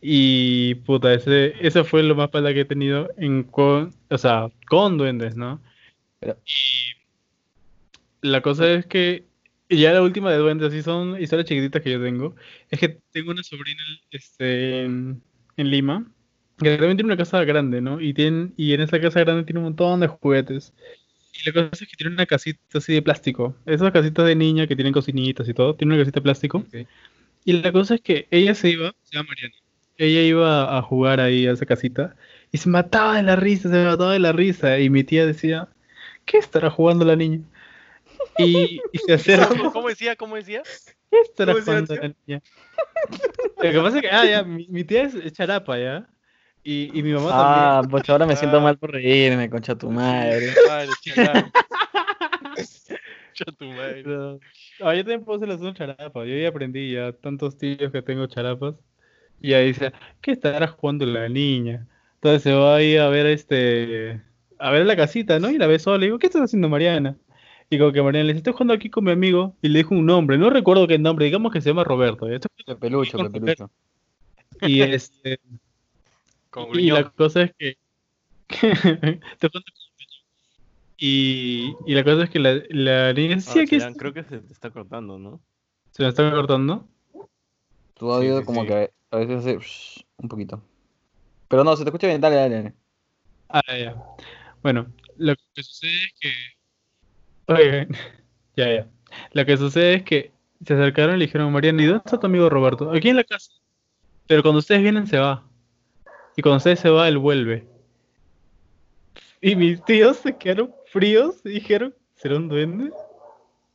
Y puta, ese, ese fue lo más pala que he tenido en con, o sea, con duendes, ¿no? Pero- Y la cosa es que Y ya la última de duendes, así son historias chiquititas que yo tengo. Es que tengo una sobrina este, en, en Lima, que también tiene una casa grande, ¿no? Y, tiene, y en esa casa grande tiene un montón de juguetes. Y la cosa es que tiene una casita así de plástico. Esas casitas de niña que tienen cocinitas y todo. Tiene una casita de plástico. Y la cosa es que ella se iba, se llama Mariana. Ella iba a jugar ahí a esa casita. Y se mataba de la risa, se mataba de la risa. Y mi tía decía, ¿qué estará jugando la niña? Y, y se acerca. ¿Cómo, cómo decía? ¿Cómo decía? ¿Qué estará ¿Cómo decía, jugando la niña? Lo que pasa es que, ah, ya, mi, mi tía es, charapa, ¿ya? Y, y mi mamá Ah, pues ahora me siento Ah. mal por reírme, concha tu madre. Madre, chica. Cha tu madre. también. Ah, yo también puedo hacer las dos charapas. Yo ya aprendí ya tantos tíos que tengo charapas. Y ahí dice, ¿qué estará jugando la niña? Entonces se va ahí a ver este, a ver la casita, ¿no? Y la ve sola. Y digo, ¿qué estás haciendo, Mariana? Y como que Mariana le dice, estoy jugando aquí con mi amigo. Y le dijo un nombre, no recuerdo qué nombre, digamos que se llama Roberto. ¿ya? Estoy Pepelucho, Con pepelucho. Y este, y la cosa es que. te cuento y, y la cosa es que la, la niña sí, Ah, está. creo que se te está cortando, ¿no? Se me está cortando. Tu audio sí, como sí. que a veces hace un poquito. Pero no, se te escucha bien, dale, dale. dale. Ah, ya. Bueno, lo que sucede es que. Oye, ya, ya. Lo que sucede es que se acercaron y le dijeron, Mariana, ¿y dónde está tu amigo Roberto? Aquí en la casa. Pero cuando ustedes vienen, se va. Y cuando ustedes se va, él vuelve. Y mis tíos se quedaron fríos y dijeron, ¿será un duende?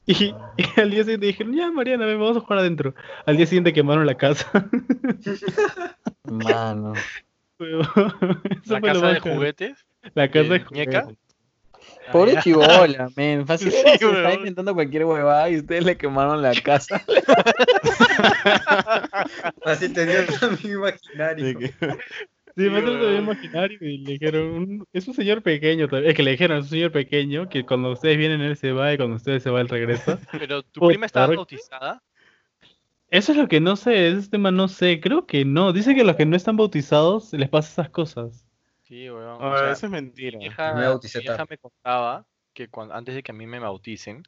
Y, y al día siguiente dijeron, ya, Mariana, ven, vamos a jugar adentro. Al día siguiente quemaron la casa. Mano. Eso La casa de juguetes. La casa de de muñeca. juguetes. Pobre Ah, ya. chibola, men. Fácil Sí, se está inventando cualquier huevada y ustedes le quemaron la casa. Así tenía un amigo imaginario. Sí, me Sí, hace weón. imaginario y le dijeron, es un señor pequeño, también. es que le dijeron, es un señor pequeño que cuando ustedes vienen él se va y cuando ustedes se va él regresa. Pero tu Puta, prima estaba bautizada. Eso es lo que no sé, ese tema no sé, creo que no. Dice que a los que no están bautizados les pasa esas cosas. Sí, weón. O sea, eso es mentira. mi vieja, Me contaba que cuando, antes de que a mí me bauticen,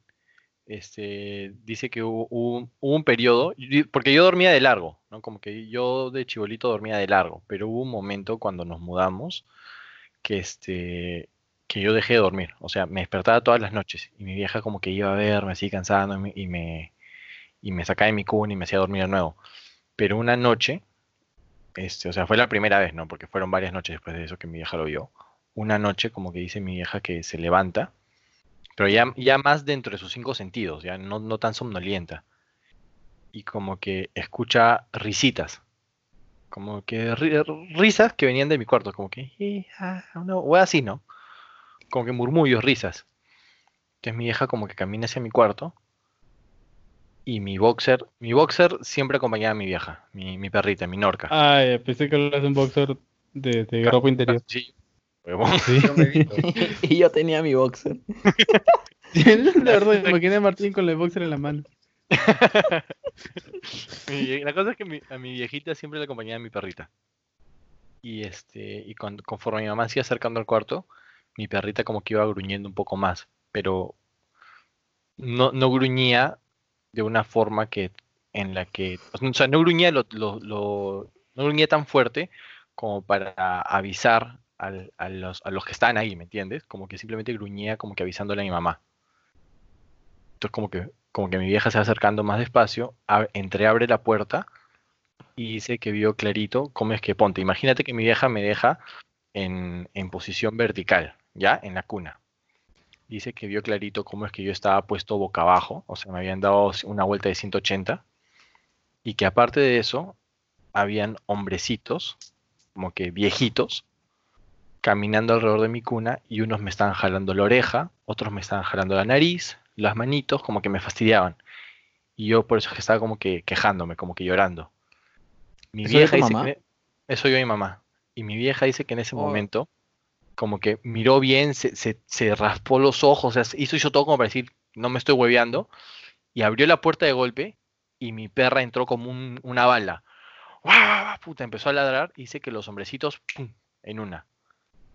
este, dice que hubo, hubo- hubo un periodo, porque yo dormía de largo, ¿no? Como que yo de chibolito dormía de largo, pero hubo un momento cuando nos mudamos que, este, que yo dejé de dormir, o sea, me despertaba todas las noches y mi vieja como que iba a verme así cansado y me, y me, y me sacaba de mi cuna y me hacía dormir de nuevo. Pero una noche, o sea, fue la primera vez, ¿no? Porque fueron varias noches después de eso que mi vieja lo vio. Una noche, como que dice mi vieja, que se levanta, pero ya, ya más dentro de sus cinco sentidos, ya no, no tan somnolienta. Y como que escucha risitas. Como que ri- risas que venían de mi cuarto, como que, wea así, ¿no? Como que murmullos, risas. Entonces mi vieja como que camina hacia mi cuarto y mi boxer, mi boxer siempre acompañaba a mi vieja, mi, mi perrita, mi norca. Ah, ya, pensé que hablas de un boxer de, de ropa interior. Sí. Yo me y yo tenía mi boxer. La verdad, me imaginé a Martín con el boxer en la mano. La cosa es que mi- a mi viejita siempre le acompañaba mi perrita. Y este, y con- conforme mi mamá se iba acercando al cuarto, mi perrita como que iba gruñendo un poco más, pero no, no gruñía de una forma que en la que, o sea, no gruñía lo, lo- no gruñía tan fuerte como para avisar al- a, los, a los que están ahí, ¿me entiendes? Como que simplemente gruñía como que avisándole a mi mamá. Entonces como que, como que mi vieja se va acercando más despacio, entreabre la puerta y dice que vio clarito cómo es que ponte. Imagínate que mi vieja me deja en, en posición vertical, ¿ya? En la cuna. Dice que vio clarito cómo es que yo estaba puesto boca abajo, o sea, me habían dado una vuelta de 180 y que aparte de eso, habían hombrecitos, como que viejitos, caminando alrededor de mi cuna y unos me estaban jalando la oreja, otros me estaban jalando la nariz, las manitos, como que me fastidiaban. Y yo por eso es que estaba como que quejándome, como que llorando. Mi ¿Eso vieja dice mamá? que... Eso yo y mi mamá. Y mi vieja dice que en ese Oh. momento, como que miró bien, se, se, se raspó los ojos, hizo, todo como para decir, no me estoy hueveando, y abrió la puerta de golpe, y mi perra entró como un- una bala. ¡Guau, guau, guau! Puta, empezó a ladrar, y dice que los hombrecitos, ¡pum! en una.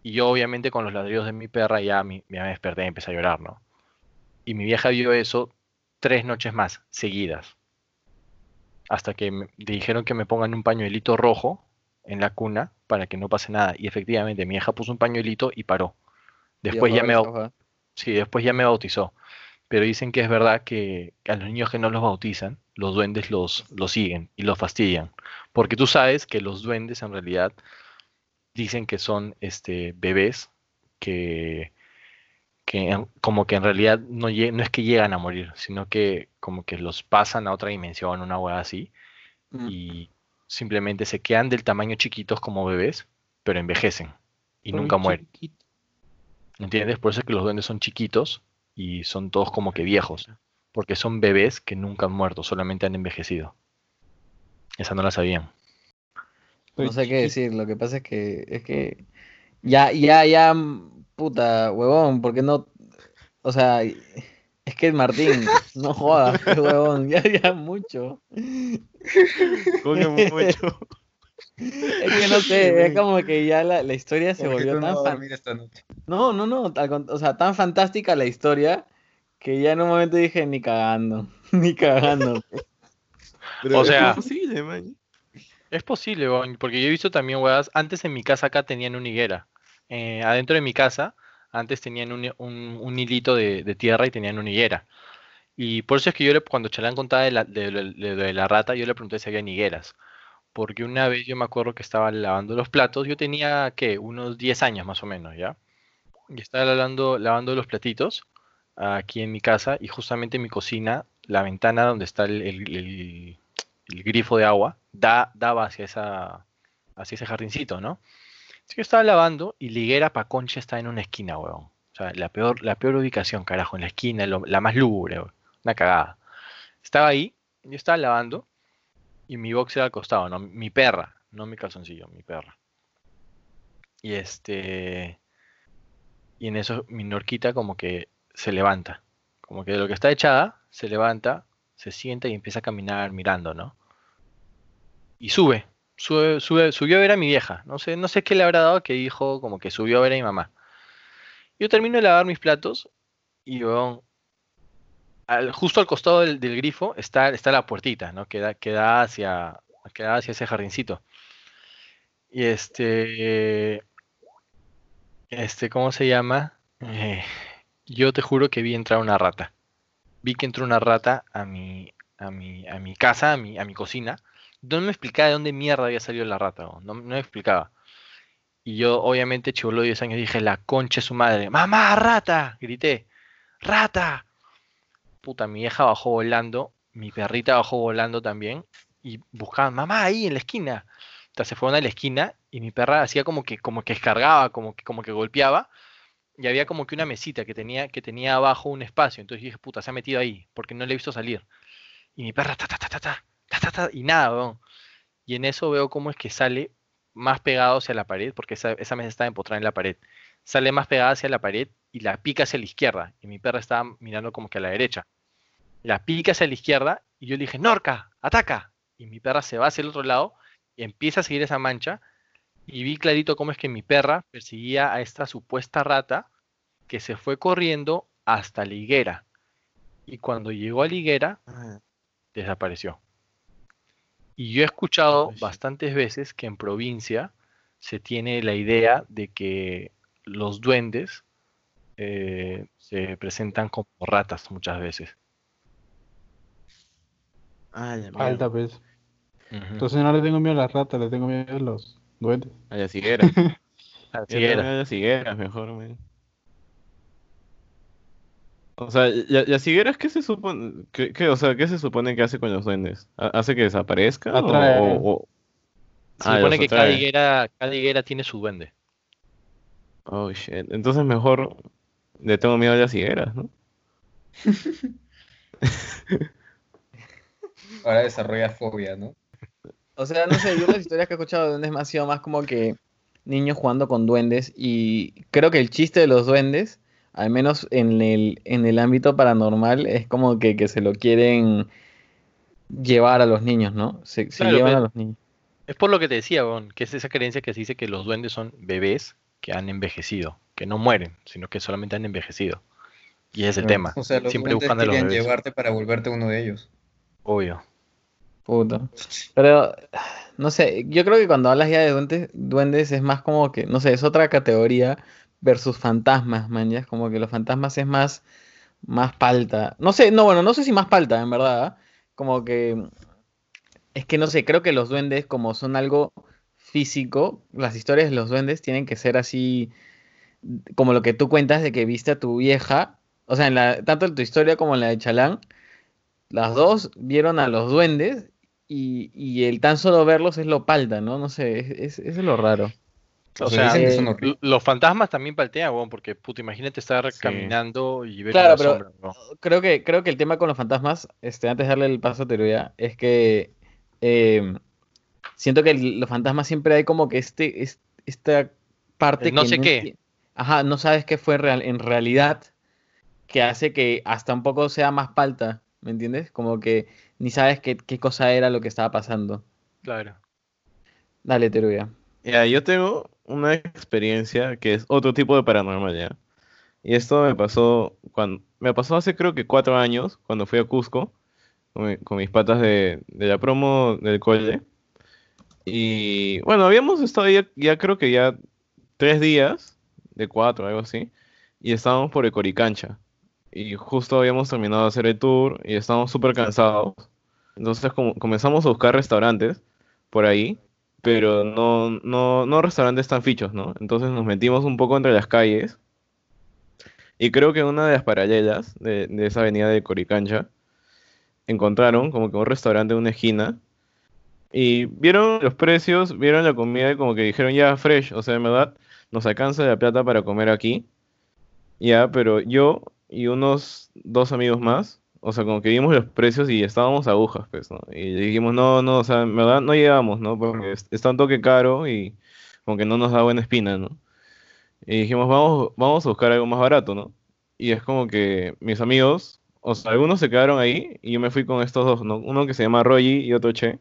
Y yo, obviamente, con los ladridos de mi perra, ya, ya me desperté y empecé a llorar, ¿no? Y mi vieja vio eso tres noches más seguidas. Hasta que me dijeron que me pongan un pañuelito rojo en la cuna para que no pase nada. Y efectivamente, mi hija puso un pañuelito y paró. Después ya me, sí, después ya me bautizó. Pero dicen que es verdad que a los niños que no los bautizan, los duendes los, los siguen y los fastidian. Porque tú sabes que los duendes en realidad dicen que son este, bebés que, que en- como que en realidad no, no es que llegan a morir, sino que como que los pasan a otra dimensión, una hueá así, Mm. y simplemente se quedan del tamaño chiquitos como bebés, pero envejecen y nunca mueren. ¿Entiendes? Por eso es que los duendes son chiquitos y son todos como que viejos, porque son bebés que nunca han muerto, solamente han envejecido. Esa no la sabían. No sé qué decir, lo que pasa es que es que ya, ya, ya, puta, huevón, ¿por qué no? O sea, es que Martín, no jodas, qué huevón, ya, ya mucho. Coño, mucho. Es que no sé, es como que ya la, la historia se ¿Por qué volvió no tan fan- esta noche? No, no, no, con- o sea, tan fantástica la historia que ya en un momento dije ni cagando, ni cagando. Pero O es sea- posible, man. Es posible, weón, porque yo he visto también huevas. Antes en mi casa acá tenían una higuera. Eh, adentro de mi casa, antes tenían un, un- hilito de, tierra y tenían una higuera. Y por eso es que yo le, cuando Chalán contaba de la, de- de la rata, yo le pregunté si había higueras. Porque una vez yo me acuerdo que estaba lavando los platos, yo tenía, ¿qué? Unos 10 años más o menos, ¿ya? Y estaba lavando, lavando los platitos aquí en mi casa y justamente en mi cocina, la ventana donde está el, el- el- el grifo de agua, da, daba hacia, esa, hacia ese jardincito, ¿no? Así que yo estaba lavando y la higuera pa' concha está en una esquina, weón. O sea, la peor, la peor ubicación, carajo, en la esquina, la más lúgubre, weón. Una cagada. Estaba ahí, yo estaba lavando y mi boxer al costado, ¿no? Mi perra, no mi calzoncillo, mi perra. Y este. Y en eso mi norquita como que se levanta. Como que de lo que está echada, se levanta, se sienta y empieza a caminar mirando, ¿no? Y sube. Subió a ver a mi vieja. No sé, no sé qué le habrá dado que dijo como que subió a ver a mi mamá. Yo termino de lavar mis platos y weón, al- justo al costado del, grifo está, está la puertita, ¿no? Que da, hacia, que hacia ese jardincito. Y este, este, ¿cómo se llama? Eh, yo te juro que vi entrar una rata. Vi que entró una rata a mi, a mi, a mi casa, a mi, a mi cocina. No me explicaba de dónde mierda había salido la rata, no, no me explicaba. Y yo, obviamente, chivolo de 10 años, dije, la concha de su madre. ¡Mamá, rata! Grité, ¡rata! Puta, mi vieja bajó volando, mi perrita bajó volando también. Y buscaban, mamá, ahí en la esquina. Entonces se fueron a la esquina y mi perra hacía como que, como que escargaba, como que, como que golpeaba. Y había como que una mesita que tenía, que tenía abajo un espacio. Entonces dije, puta, se ha metido ahí, porque no le he visto salir. Y mi perra, ta, ta, ta, ta, ta, ta, ta, y nada, weón. Y en eso veo cómo es que sale más pegado hacia la pared, porque esa, esa mesa estaba empotrada en la pared. Sale más pegada hacia la pared y la pica hacia la izquierda. Y mi perra estaba mirando como que a la derecha. La pica hacia la izquierda y yo le dije, Norca, ataca. Y mi perra se va hacia el otro lado y empieza a seguir esa mancha. Y vi clarito cómo es que mi perra perseguía a esta supuesta rata que se fue corriendo hasta la higuera. Y cuando llegó a la higuera, desapareció. Y yo he escuchado Uy. bastantes veces que en provincia se tiene la idea de que los duendes eh, se presentan como ratas muchas veces. Ah, mierda. Falta, pues. Entonces no le tengo miedo a las ratas, le tengo miedo a los duendes. A las higueras. A las higueras, mejor, man. O sea, ¿y, higueras qué se supone? ¿Qué, qué- o sea, ¿qué se supone que hace con los duendes? ¿Ha- ¿Hace que desaparezcan? o- Atrae. o- o- Se Ah, supone que cada higuera, cada higuera tiene su duende. Oh, shit. Entonces mejor le tengo miedo a las higueras, ¿no? Ahora desarrolla fobia, ¿no? O sea, no sé, yo las historias que he escuchado de duendes me han sido más como que niños jugando con duendes y creo que el chiste de los duendes, al menos en el, en el ámbito paranormal, es como que, que se lo quieren llevar a los niños, ¿no? Se, se Claro, llevan a los niños. Es por lo que te decía, weón, que es esa creencia que se dice que los duendes son bebés que han envejecido, que no mueren, sino que solamente han envejecido. Y es el tema. O sea, los Siempre duendes buscando a los bebés. llevarte para volverte uno de ellos. Obvio. Puta. Pero, no sé, yo creo que cuando hablas ya de duendes, duendes es más como que, no sé, es otra categoría versus fantasmas, man, como que los fantasmas es más, más palta. No sé, no, bueno, no sé si más palta, en verdad. ¿ah? Como que, es que no sé, creo que los duendes como son algo físico, las historias de los duendes tienen que ser así, como lo que tú cuentas de que viste a tu vieja, o sea, en la, tanto en tu historia como en la de Chalán, las dos vieron a los duendes y, el tan solo verlos es lo palta, ¿no? No sé, es, es- es lo raro. O O sea, eh, los fantasmas también paltean, weón, porque puta, imagínate estar Sí. caminando y ver Claro, una pero- sombra. Creo que, creo que el tema con los fantasmas, este, antes de darle el paso a Teruya, es que eh, siento que el- los fantasmas siempre hay como que este, es- esta parte El no que sé qué. Ajá, no sabes qué fue real, en realidad que hace que hasta un poco sea más palta, ¿me entiendes? Como que ni sabes qué, qué cosa era lo que estaba pasando. Claro. Dale, Teruya. Ya, yo tengo una experiencia que es otro tipo de paranormal, ¿ya? Y esto me pasó cuando me pasó hace creo que cuatro años, cuando fui a Cusco con, mi- con mis patas de, de la promo del cole. Y bueno, habíamos estado ya, creo que ya tres días, de cuatro, algo así, y estábamos por el Coricancha. Y justo habíamos terminado de hacer el tour y estábamos súper cansados. Entonces como, comenzamos a buscar restaurantes por ahí pero no, no, no restaurantes tan fichos, ¿no? Entonces nos metimos un poco entre las calles. Y creo que una de las paralelas de, de esa avenida de Coricancha encontraron como que un restaurante en una esquina. Y vieron los precios, vieron la comida y como que dijeron ya fresh, o sea, en verdad nos alcanza la plata para comer aquí, ya, pero yo y unos dos amigos más o sea, como que vimos los precios y estábamos agujas, pues, ¿no? Y dijimos, no, no, o sea, en verdad no llegamos, ¿no? Porque es- está un toque caro y como que no nos da buena espina, ¿no? Y dijimos, vamos, vamos a buscar algo más barato, ¿no? Y es como que mis amigos, o sea, algunos se quedaron ahí y yo me fui con estos dos, ¿no? Uno que se llama Rogi y otro Che.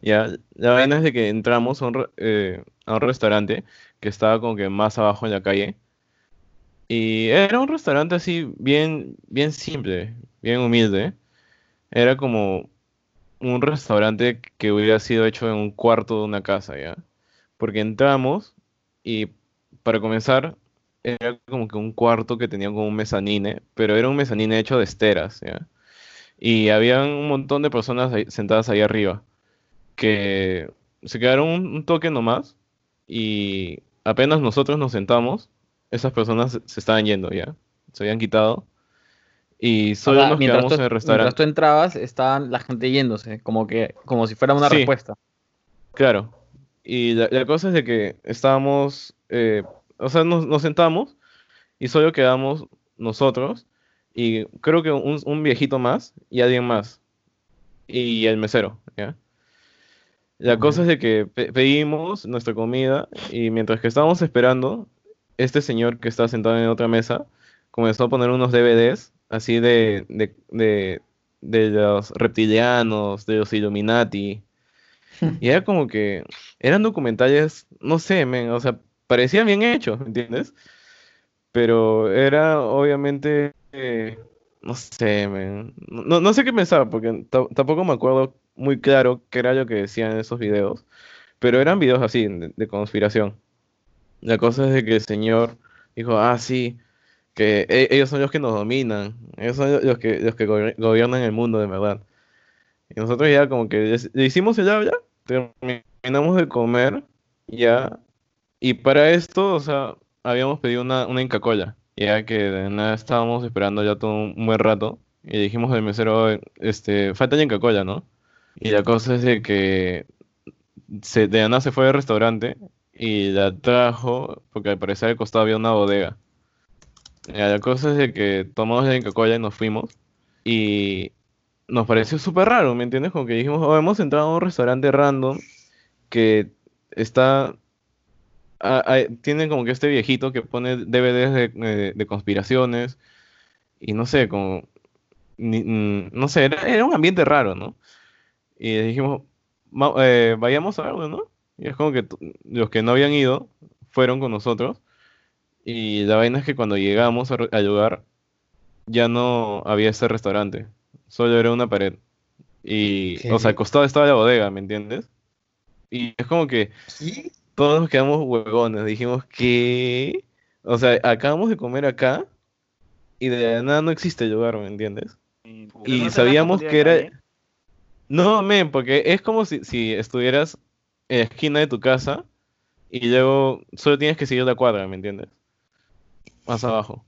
Ya, la vaina es de que entramos a un, eh, a un restaurante que estaba como que más abajo en la calle. Y era un restaurante así bien, bien simple, bien humilde. Era como un restaurante que hubiera sido hecho en un cuarto de una casa, ¿ya? Porque entramos y para comenzar era como que un cuarto que tenía como un mezanine, pero era un mezanine hecho de esteras, ¿ya? Y habían un montón de personas sentadas ahí arriba que se quedaron un, un toque nomás y apenas nosotros nos sentamos, esas personas se, estaban yendo ya, se habían quitado y solo O sea, nos mientras, quedamos tú, en el mientras restaurante. tú entrabas, estaban la gente yéndose, como que, como si fuera una Sí. respuesta. Claro. Y la, la cosa es de que estábamos, eh, o sea, nos, nos sentamos y solo quedamos nosotros y creo que un, un viejito más y alguien más y el mesero, ¿ya? La cosa es de que pe- pedimos nuestra comida y mientras que estábamos esperando, este señor que estaba sentado en otra mesa comenzó a poner unos DVDs así de, de, de, de los reptilianos, de los Illuminati. Y era como que eran documentales, no sé, men, o sea, parecían bien hechos, ¿me entiendes? Pero era obviamente, eh, no sé, men, no, no sé qué pensaba, porque ta- tampoco me acuerdo muy claro qué era lo que decían en esos videos, pero eran videos así, de, de conspiración. La cosa es de que el señor dijo, ah, sí, que e- ellos son los que nos dominan, ellos son los que, los que gobier- gobiernan el mundo de verdad. Y nosotros ya como que le hicimos el habla, terminamos de comer, ya, y para esto, o sea, habíamos pedido una, una Inca Kola, ya que de nada estábamos esperando ya todo un buen rato, y dijimos al mesero, "Oye, este, falta la Inca Kola, ¿no? Y la cosa es de que se, de nada se fue al restaurante y la trajo, porque al parecer al costado había una bodega. La cosa es de que tomamos la Inca Kola y nos fuimos, y nos pareció súper raro, ¿me entiendes? Como que dijimos, oh, hemos entrado a un restaurante random que está... tiene como que este viejito que pone DVDs de, de- de conspiraciones y no sé, como... ni- mm, no sé, era, era un ambiente raro, ¿no? Y dijimos, "Va- eh, vayamos a verlo, ¿no? Y es como que los que no habían ido fueron con nosotros Y la vaina es que cuando llegamos al lugar, ya no había ese restaurante. Solo era una pared. Y, o sea, al ¿Qué? costado estaba la bodega, ¿me entiendes? Y es como que ¿Qué? todos nos quedamos huevones. Dijimos que, o sea, acabamos de comer acá y de nada no existe el lugar, ¿me entiendes? Y sabíamos que era... No, men, porque es como si, si estuvieras en la esquina de tu casa y luego solo tienes que seguir la cuadra, ¿me entiendes? Más abajo.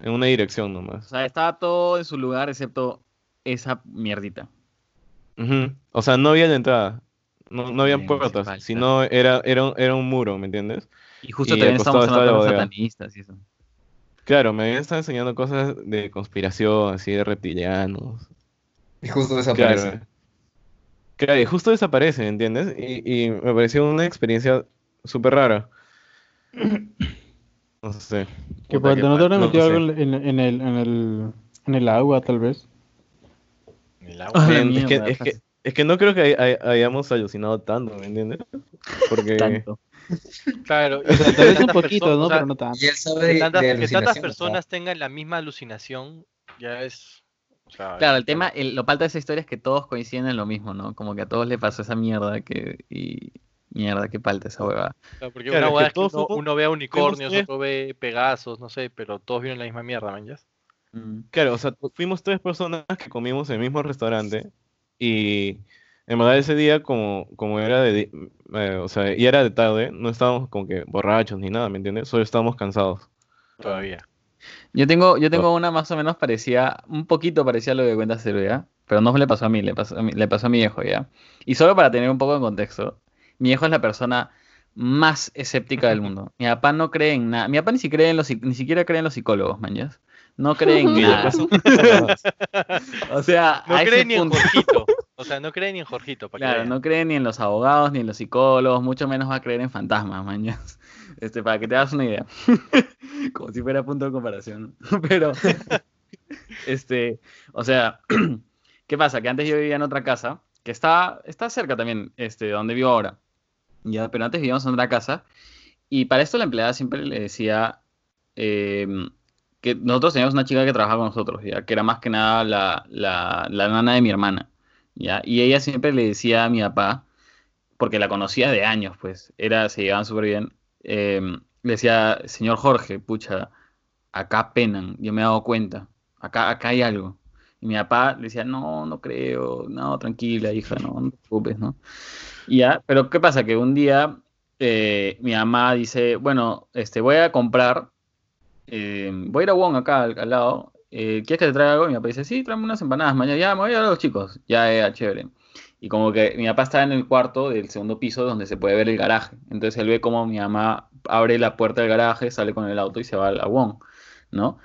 En una dirección O nomás. sea, estaba todo en su lugar excepto esa mierdita. O sea, no había la entrada. No, no había Bien, puertas, sino era, era, un- era un muro, ¿me entiendes? Y justo Y también estábamos hablando estaba de la los bodega. satanistas y eso. Claro, me habían estado enseñando cosas de conspiración, así de reptilianos. Y justo desaparece. Claro. Claro, y justo desaparece, ¿entiendes? Y, y me pareció una experiencia súper rara. No sé. Que qué ¿no te habrán no metido algo en, en el, en, el, en el agua, tal vez? El agua. Ah, Men, es, que, es, que, es que no creo que hay- hay- hayamos alucinado tanto, ¿me entiendes? Porque... Tanto. Claro, O sea, tal vez un poquito, perso- ¿no? o sea, Pero no tanto. Y él sabe que tantas, de que tantas personas tengan la misma alucinación ya es. O sea, Claro, el tema, el- lo falta de esa historia es que todos coinciden en lo mismo, ¿no? Como que a todos le pasó esa mierda que. Y. Mierda, qué palta esa huevada. Claro, porque Claro, una es que hueá es que todos uno, uno ve a unicornios, otro ve pegasos, no sé, pero todos vieron la misma mierda, man, ¿ya? Mm. Claro, o sea, fuimos tres personas que comimos en el mismo restaurante y en verdad ese día como, como era de, eh, o sea, y era de tarde, no estábamos como que borrachos ni nada, ¿me entiendes? Solo estábamos cansados. Todavía. Yo tengo, yo tengo una más o menos parecida, un poquito parecida a lo que cuenta Cero, ¿ya? Pero no le pasó a mí, le pasó a mi, le pasó a mi viejo, ¿ya? Y solo para tener un poco de contexto, mi viejo es la persona más escéptica del mundo. Mi papá no cree en nada. Mi papá ni siquiera cree en los, ni siquiera cree en los psicólogos, mañas. No cree en nada. O sea, No a ese cree ni en. Jorgito. O sea, no cree ni en Jorgito, para Claro, no cree ni en los abogados, ni en los psicólogos, mucho menos va a creer en fantasmas, mañas. Este, para que te hagas una idea. Como si fuera punto de comparación. Pero, este, o sea, ¿qué pasa? Que antes yo vivía en otra casa, que está, está cerca también, este, de donde vivo ahora. Ya, pero antes vivíamos en otra casa, y para esto la empleada siempre le decía eh, que nosotros teníamos una chica que trabajaba con nosotros, ya, que era más que nada la, la, la nana de mi hermana. ¿ya? Y ella siempre le decía a mi papá, porque la conocía de años, pues, era, se llevaban súper bien, eh, le decía, señor Jorge, pucha, acá penan, yo me he dado cuenta, acá, acá hay algo. Y mi papá le decía, no, no creo, no, tranquila, hija, no, no te preocupes, ¿no? Y ya, pero ¿qué pasa? Que un día eh, mi mamá dice, bueno, este, voy a comprar, eh, voy a ir a Wong acá al, al lado, eh, ¿quieres que te traiga algo? Y mi papá dice, sí, tráeme unas empanadas, mañana ya me voy a ver a los chicos, ya, ya, chévere. Y como que mi papá está en el cuarto del segundo piso donde se puede ver el garaje. Entonces él ve como mi mamá abre la puerta del garaje, sale con el auto y se va a Wong, ¿no?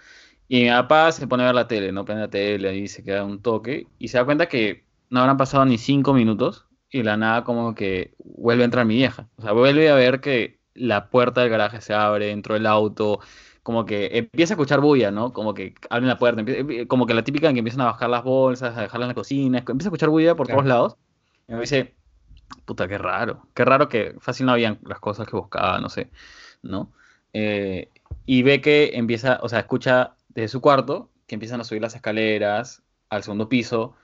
Y mi papá se pone a ver la tele, ¿no? Prende la tele y se queda un toque y se da cuenta que no habrán pasado ni cinco minutos y la nada como que vuelve a entrar mi vieja. O sea, vuelve a ver que la puerta del garaje se abre, entró el auto, como que empieza a escuchar bulla, ¿no? Como que abren la puerta, empie- como que la típica en que empiezan a bajar las bolsas, a dejarlas en la cocina, empieza a escuchar bulla por Claro. todos lados. Y me dice, puta, qué raro, qué raro que fácil no habían las cosas que buscaba, no sé, ¿no? Eh, y ve que empieza, o sea, escucha desde su cuarto que empiezan a subir las escaleras al segundo piso,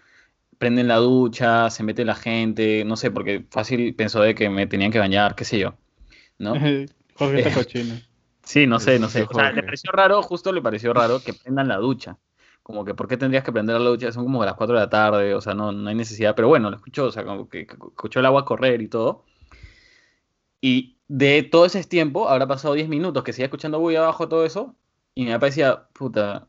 prenden la ducha, se mete la gente, no sé, porque fácil pensó de que me tenían que bañar, qué sé yo, ¿no? Jorge está cochino. Sí, no sé, no sé. O sea, le pareció raro, justo le pareció raro que prendan la ducha. Como que, ¿por qué tendrías que prender la ducha? Son como las 4 de la tarde, o sea, no, no hay necesidad. Pero bueno, lo escuchó, o sea, como que escuchó el agua correr y todo. Y de todo ese tiempo, habrá pasado 10 minutos que seguía escuchando bulla abajo todo eso. Y mi papá decía, puta,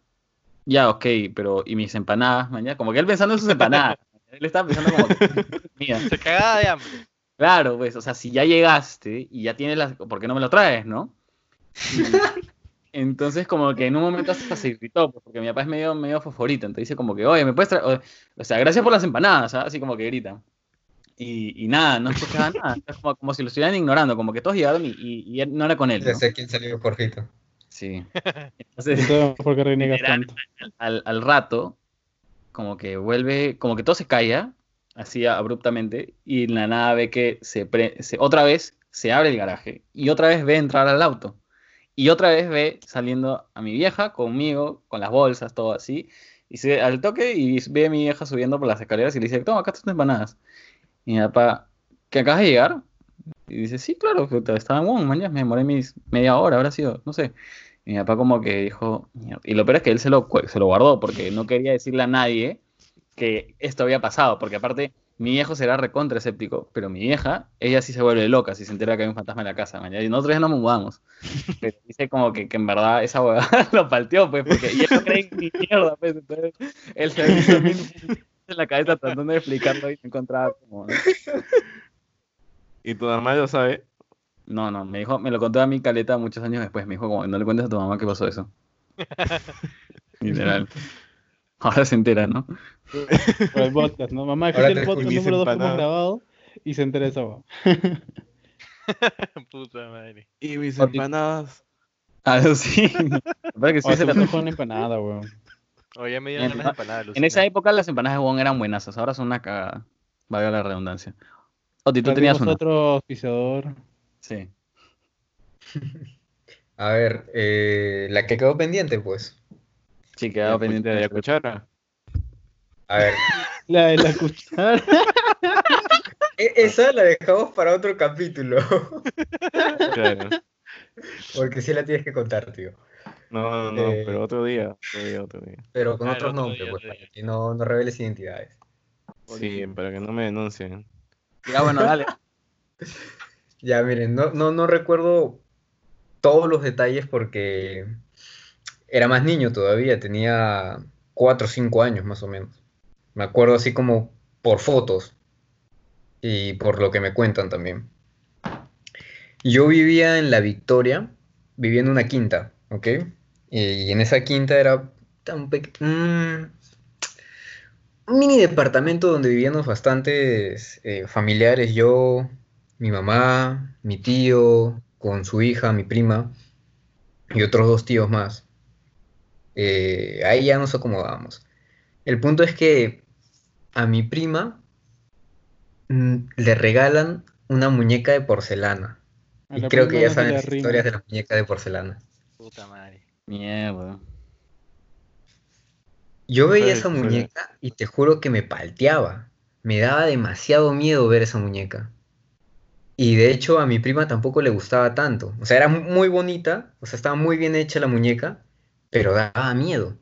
ya, ok, pero ¿y mis empanadas, mañana? Como que él pensando en sus empanadas. él estaba pensando como que, mía. Se cagaba de hambre. Claro, pues, o sea, si ya llegaste y ya tienes las... ¿Por qué no me lo traes, no? Y entonces, como que en un momento hasta se irritó, pues, porque mi papá es medio, medio fosforito, entonces dice como que, oye, ¿me puedes traer...? O, sea, gracias por las empanadas, ¿ah? así como que grita. Y, y nada, no escuchaba nada, es como, como si lo estuvieran ignorando, como que todos llegaron y, y- y él no era con él, Ya ¿no? sé quién salió Jorgito. Sí. Entonces, Entonces, ¿por qué reniegas Literal. tanto? al, al rato, como que vuelve, como que todo se calla, así abruptamente, y en la nada ve que se, pre- se- otra vez se abre el garaje y otra vez ve entrar al auto. Y otra vez ve saliendo a mi vieja conmigo, con las bolsas, todo así. Y se al toque y ve a mi vieja subiendo por las escaleras y le dice, toma, acá están empanadas. Y mi papá, ¿que acabas de llegar? Y dice, sí, claro, estaba en Wong, mañana me demoré mis media hora, habrá sido, no sé. Y mi papá como que dijo, y lo peor es que él se lo, se lo guardó porque no quería decirle a nadie que esto había pasado, porque aparte mi viejo será recontra escéptico, pero mi vieja, ella sí se vuelve loca si se entera que hay un fantasma en la casa, man, y nosotros ya no nos mudamos. Pero dice como que, que en verdad esa huevada lo palteó, pues, porque y él no cree en ni mierda, pues, entonces él se hizo en la cabeza tratando de explicarlo y no encontraba como... Y tu mamá lo sabe. No, no, me dijo, me lo contó a mi caleta muchos años después, me dijo como, no le cuentes a tu mamá que pasó eso. Literal. Ahora se entera, ¿no? Por el podcast, ¿no? Mamá, escuché el podcast número 2 que hemos empanadas. grabado y se entera esa. Puta madre. Y mis empanadas. Ah, sí. Para que sí O se la- una empanada, weón. Oye, ya me dieron En- ganas de empanada, En esa época las empanadas de Wong eran buenazas, ahora son una cagada. Valga la redundancia. Oti, tú tenías una. otro auspiciador. Sí. A ver, eh, la que quedó pendiente, pues. Sí, quedaba pendiente de la cuchara. A ver, La de la cuchara. e- esa la dejamos para otro capítulo. Claro. Porque sí la tienes que contar, tío. No, no, no, Eh. pero otro día. Otro día, otro día. Pero con Claro, otros otro nombres, día, pues, para que no, no reveles identidades. Sí, para que no me denuncien. Ya, bueno, dale. Ya, miren, no, no, no recuerdo todos los detalles porque era más niño todavía, tenía 4 o 5 años más o menos. Me acuerdo así como por fotos y por lo que me cuentan también. Yo vivía en La Victoria, vivía en una quinta, ¿ok? Y en esa quinta era tan peque- un, un mini departamento donde vivíamos bastantes eh, familiares, yo, mi mamá, mi tío, con su hija, mi prima, y otros dos tíos más. Eh, ahí ya nos acomodábamos. El punto es que a mi prima mm, le regalan una muñeca de porcelana. A Y creo que ya saben las historias de la muñeca de porcelana. Puta madre. Mierda. Yo veía esa muñeca y te juro que me palteaba. Me daba demasiado miedo ver esa muñeca. Y de hecho a mi prima tampoco le gustaba tanto. O sea, era mu- muy bonita, o sea, estaba muy bien hecha la muñeca, pero daba miedo.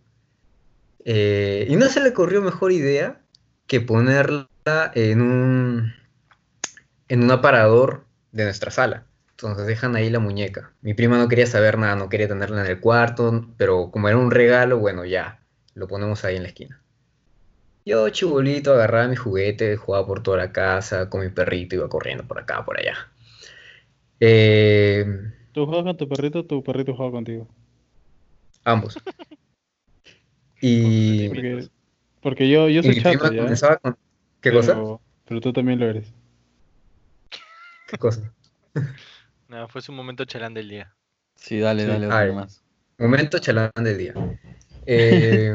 Eh, y no se le ocurrió mejor idea que ponerla en un, en un aparador de nuestra sala. Entonces dejan ahí la muñeca. Mi prima no quería saber nada, no quería tenerla en el cuarto, pero como era un regalo, bueno, ya, lo ponemos ahí en la esquina. Yo, chibolito, agarraba mi juguete, jugaba por toda la casa, con mi perrito, iba corriendo por acá, por allá. Eh, Tú juegas con tu perrito, tu perrito juega contigo. Ambos. Y, Porque, porque yo, yo soy mi chato, prima ¿ya? comenzaba con... ¿Qué pero, cosa? Pero tú también lo eres. ¿Qué cosa? No, fue su momento chalán del día. Sí, dale, Sí. dale, otro más. Momento chalán del día. Eh,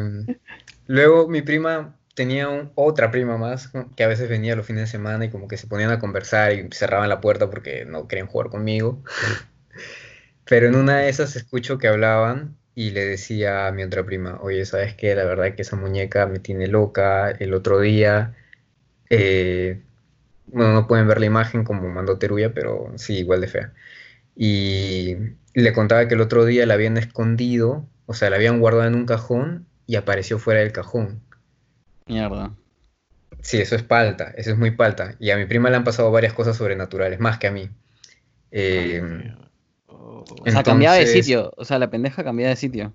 luego mi prima tenía un- otra prima más que a veces venía los fines de semana y como que se ponían a conversar y cerraban la puerta porque no querían jugar conmigo. Pero en una de esas escucho que hablaban y le decía a mi otra prima, oye, ¿sabes qué? La verdad que esa muñeca me tiene loca. El otro día, eh, bueno, no pueden ver la imagen como mandó Teruya, pero sí, igual de fea. Y le contaba que el otro día la habían escondido, o sea, la habían guardado en un cajón y apareció fuera del cajón. Mierda. Sí, eso es palta, eso es muy palta. Y a mi prima le han pasado varias cosas sobrenaturales, más que a mí. Eh. O sea, cambiaba de sitio. O sea, la pendeja cambiaba de sitio.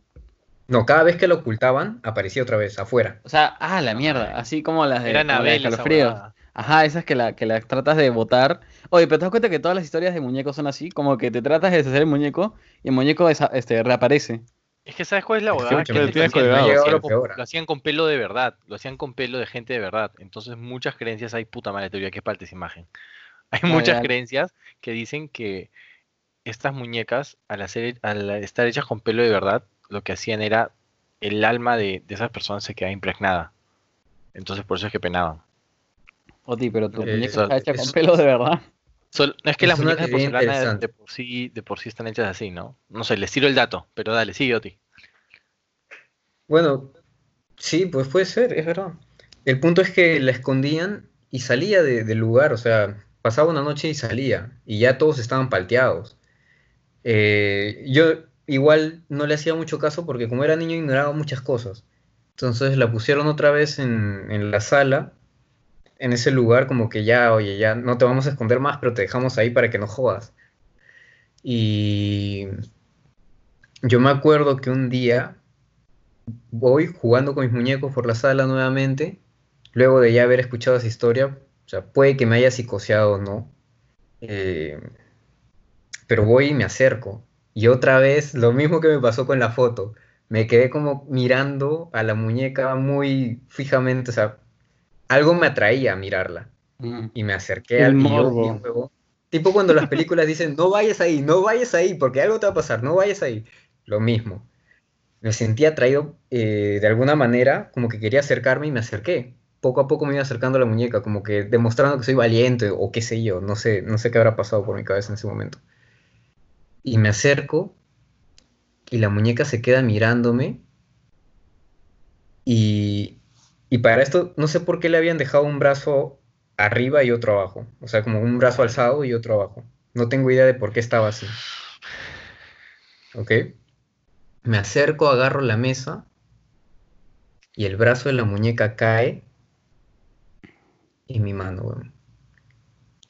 no, cada vez que la ocultaban, aparecía otra vez, afuera. O sea, ah, la mierda. Así como las de, Era como las de huevada. Ajá, esas que la, que la tratas de botar. Oye, pero te das cuenta que todas las historias de muñecos son así, como que te tratas de deshacer el muñeco y el muñeco desa- este, reaparece. Es que ¿sabes cuál es la que Que lo lo tienes hacían- lo lo con- peor. lo hacían con pelo de verdad, lo hacían con pelo de gente de verdad. Entonces muchas creencias hay, puta madre teoría que falta esa imagen. Hay muchas creencias que dicen que estas muñecas, al, hacer, al estar hechas con pelo de verdad, lo que hacían era el alma de, de esas personas se quedaba impregnada. Entonces por eso es que penaban. Oti, pero tu Eh, muñeca está hecha con eso- pelo de verdad. Sol- no es que las muñecas de porcelana de, por sí, de por sí están hechas así, ¿no? No sé, les tiro el dato, pero dale, sigue Oti. Bueno, sí, pues puede ser, es verdad. El punto es que la escondían y salía de- del lugar, o sea, pasaba una noche y salía, y ya todos estaban palteados. Eh, yo igual no le hacía mucho caso porque como era niño ignoraba muchas cosas. Entonces la pusieron otra vez en, la sala, en ese lugar, como que ya, oye, ya no te vamos a esconder más, pero te dejamos ahí para que no jodas. Y yo me acuerdo que un día voy jugando con mis muñecos por la sala nuevamente, luego de ya haber escuchado esa historia, o sea, puede que me haya psicoseado o no, eh, pero voy y me acerco. Y otra vez, lo mismo que me pasó con la foto, me quedé como mirando a la muñeca muy fijamente, o sea, algo me atraía a mirarla. Mm. Y me acerqué al morbo. Tipo cuando las películas dicen, no vayas ahí, no vayas ahí, porque algo te va a pasar, no vayas ahí. Lo mismo. Me sentí atraído eh, de alguna manera, como que quería acercarme y me acerqué. Poco a poco me iba acercando a la muñeca, como que demostrando que soy valiente o qué sé yo, no sé, no sé qué habrá pasado por mi cabeza en ese momento. Y me acerco y la muñeca se queda mirándome y, y para esto no sé por qué le habían dejado un brazo arriba y otro abajo, o sea, como un brazo alzado y otro abajo. No tengo idea de por qué estaba así. ¿Ok? Me acerco, agarro la mesa y el brazo de la muñeca cae en mi mano, weón.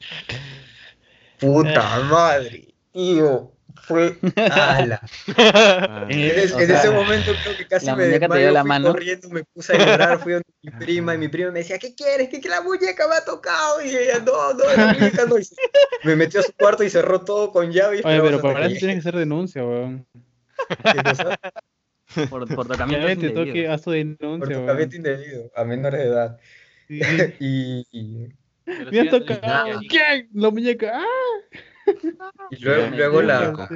Puta madre. Tío, fue ala. Ah, En, es- O en sea, ese momento creo que casi la me dio la fui mano. corriendo, me puse a llorar, fui donde mi prima y mi prima me decía, ¿qué quieres? Que, que la muñeca me ha tocado y ella, no, no, la muñeca no. Y se- me metió a su cuarto y cerró todo con llave. y Oye, pero para eso tienes que hacer denuncia, weón. ¿Qué? Por, por ven, te toque, indebidos. haz tu Por denuncia, tocamiento indebido, a menores de edad. Sí. Y, y- Me Oti, tocado. ¿Quién? La muñeca. ¡Ah! Y luego, Sí, luego la,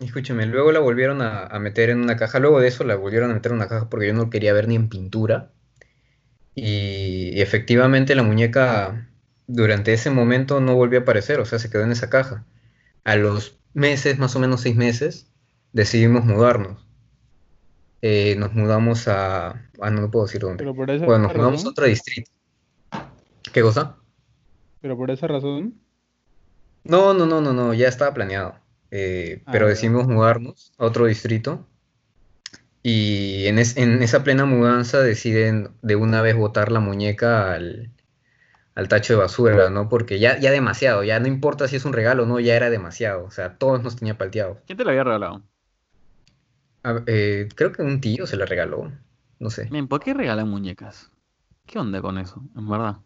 escúchame, luego la volvieron a, a meter en una caja, luego de eso la volvieron a meter en una caja porque yo no quería ver ni en pintura. Y, y efectivamente la muñeca durante ese momento no volvió a aparecer, o sea, se quedó en esa caja. A los meses, más o menos seis meses, decidimos mudarnos. Eh, nos mudamos a... Ah, no, no puedo decir dónde. Pero por esa Bueno, nos mudamos a otro distrito. ¿Qué cosa? Pero por esa razón. No, no, no, no, no, ya estaba planeado. Eh, Ah, pero decidimos mudarnos a otro distrito. Y en, es- en esa plena mudanza deciden de una vez botar la muñeca al, al tacho de basura, ¿no? Porque ya, ya demasiado, ya no importa si es un regalo o no, ya era demasiado. O sea, todos nos tenía palteados. ¿Quién te lo había regalado? A- eh, creo que un tío se la regaló, no sé. ¿por qué regalan muñecas? ¿Qué onda con eso? En verdad.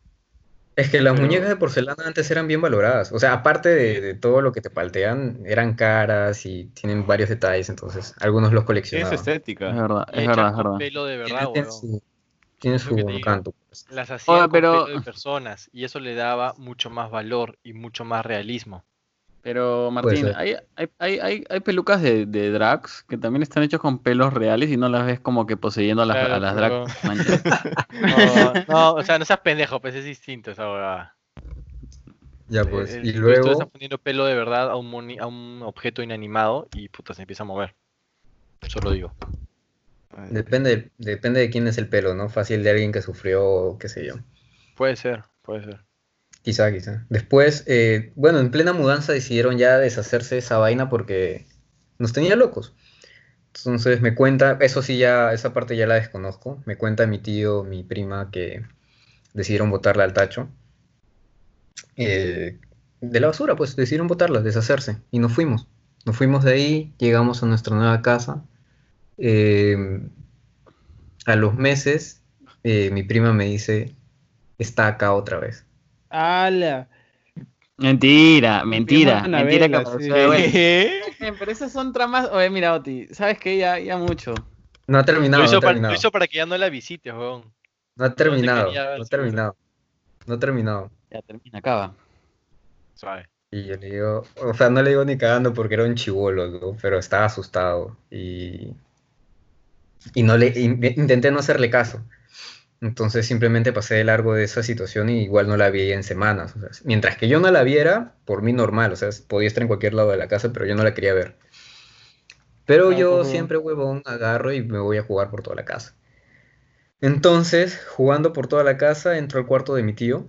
Es que las Pero- muñecas de porcelana antes eran bien valoradas. O sea, aparte de, de todo lo que te paltean, eran caras y tienen varios detalles, entonces algunos los coleccionaban. Es estética. verdad, es verdad, es con verdad. pelo de Tiene, verdad, tiene su, tiene Es su encanto. pues. Las hacían Oye, con pero- pelo de personas y eso le daba mucho más valor y mucho más realismo. Pero Martín, hay, hay, hay, hay, pelucas de, de drags que también están hechos con pelos reales y no las ves como que poseyendo a las, Claro, a las drags. manchas. No, no, o sea, no seas pendejo, pues es distinto esa huevada. Ya pues. Eh, Y tú luego, estás poniendo pelo de verdad a un, moni- a un objeto inanimado y puta se empieza a mover. Eso lo digo. depende, depende de quién es el pelo, ¿no? Fácil de alguien que sufrió, qué sé yo. Puede ser, puede ser. Quizá, quizá. Después, eh, bueno, en plena mudanza decidieron ya deshacerse de esa vaina porque nos tenía locos. Entonces me cuenta, eso sí ya, esa parte ya la desconozco. Me cuenta mi tío, mi prima que decidieron botarla al tacho. Eh, de la basura, pues decidieron botarla, deshacerse. Y nos fuimos. Nos fuimos de ahí, llegamos a nuestra nueva casa. Eh, a los meses, mi prima me dice, está acá otra vez. ¡Hala! Mentira, mentira, mentira apareció sí. de vuelta. Men, Pero esas son tramas. Oye, mira, Oti, ¿sabes qué? Ya, ya mucho. No ha terminado, lo, hizo no ha para, terminado. lo hizo para que ya no la visites, weón. No ha terminado, ver, no ha terminado. No ha terminado. Ya termina, acaba. Suave. Y yo le digo, o sea, no le digo ni cagando porque era un chivolo, ¿no? pero estaba asustado. Y, y no le in- intenté no hacerle caso. Entonces simplemente pasé de largo de esa situación y igual no la vi en semanas. o sea, mientras que yo no la viera, por mí normal, o sea, podía estar en cualquier lado de la casa, pero yo no la quería ver. Pero Ah, yo siempre, huevón, agarro y me voy a jugar por toda la casa. Entonces, jugando por toda la casa, entro al cuarto de mi tío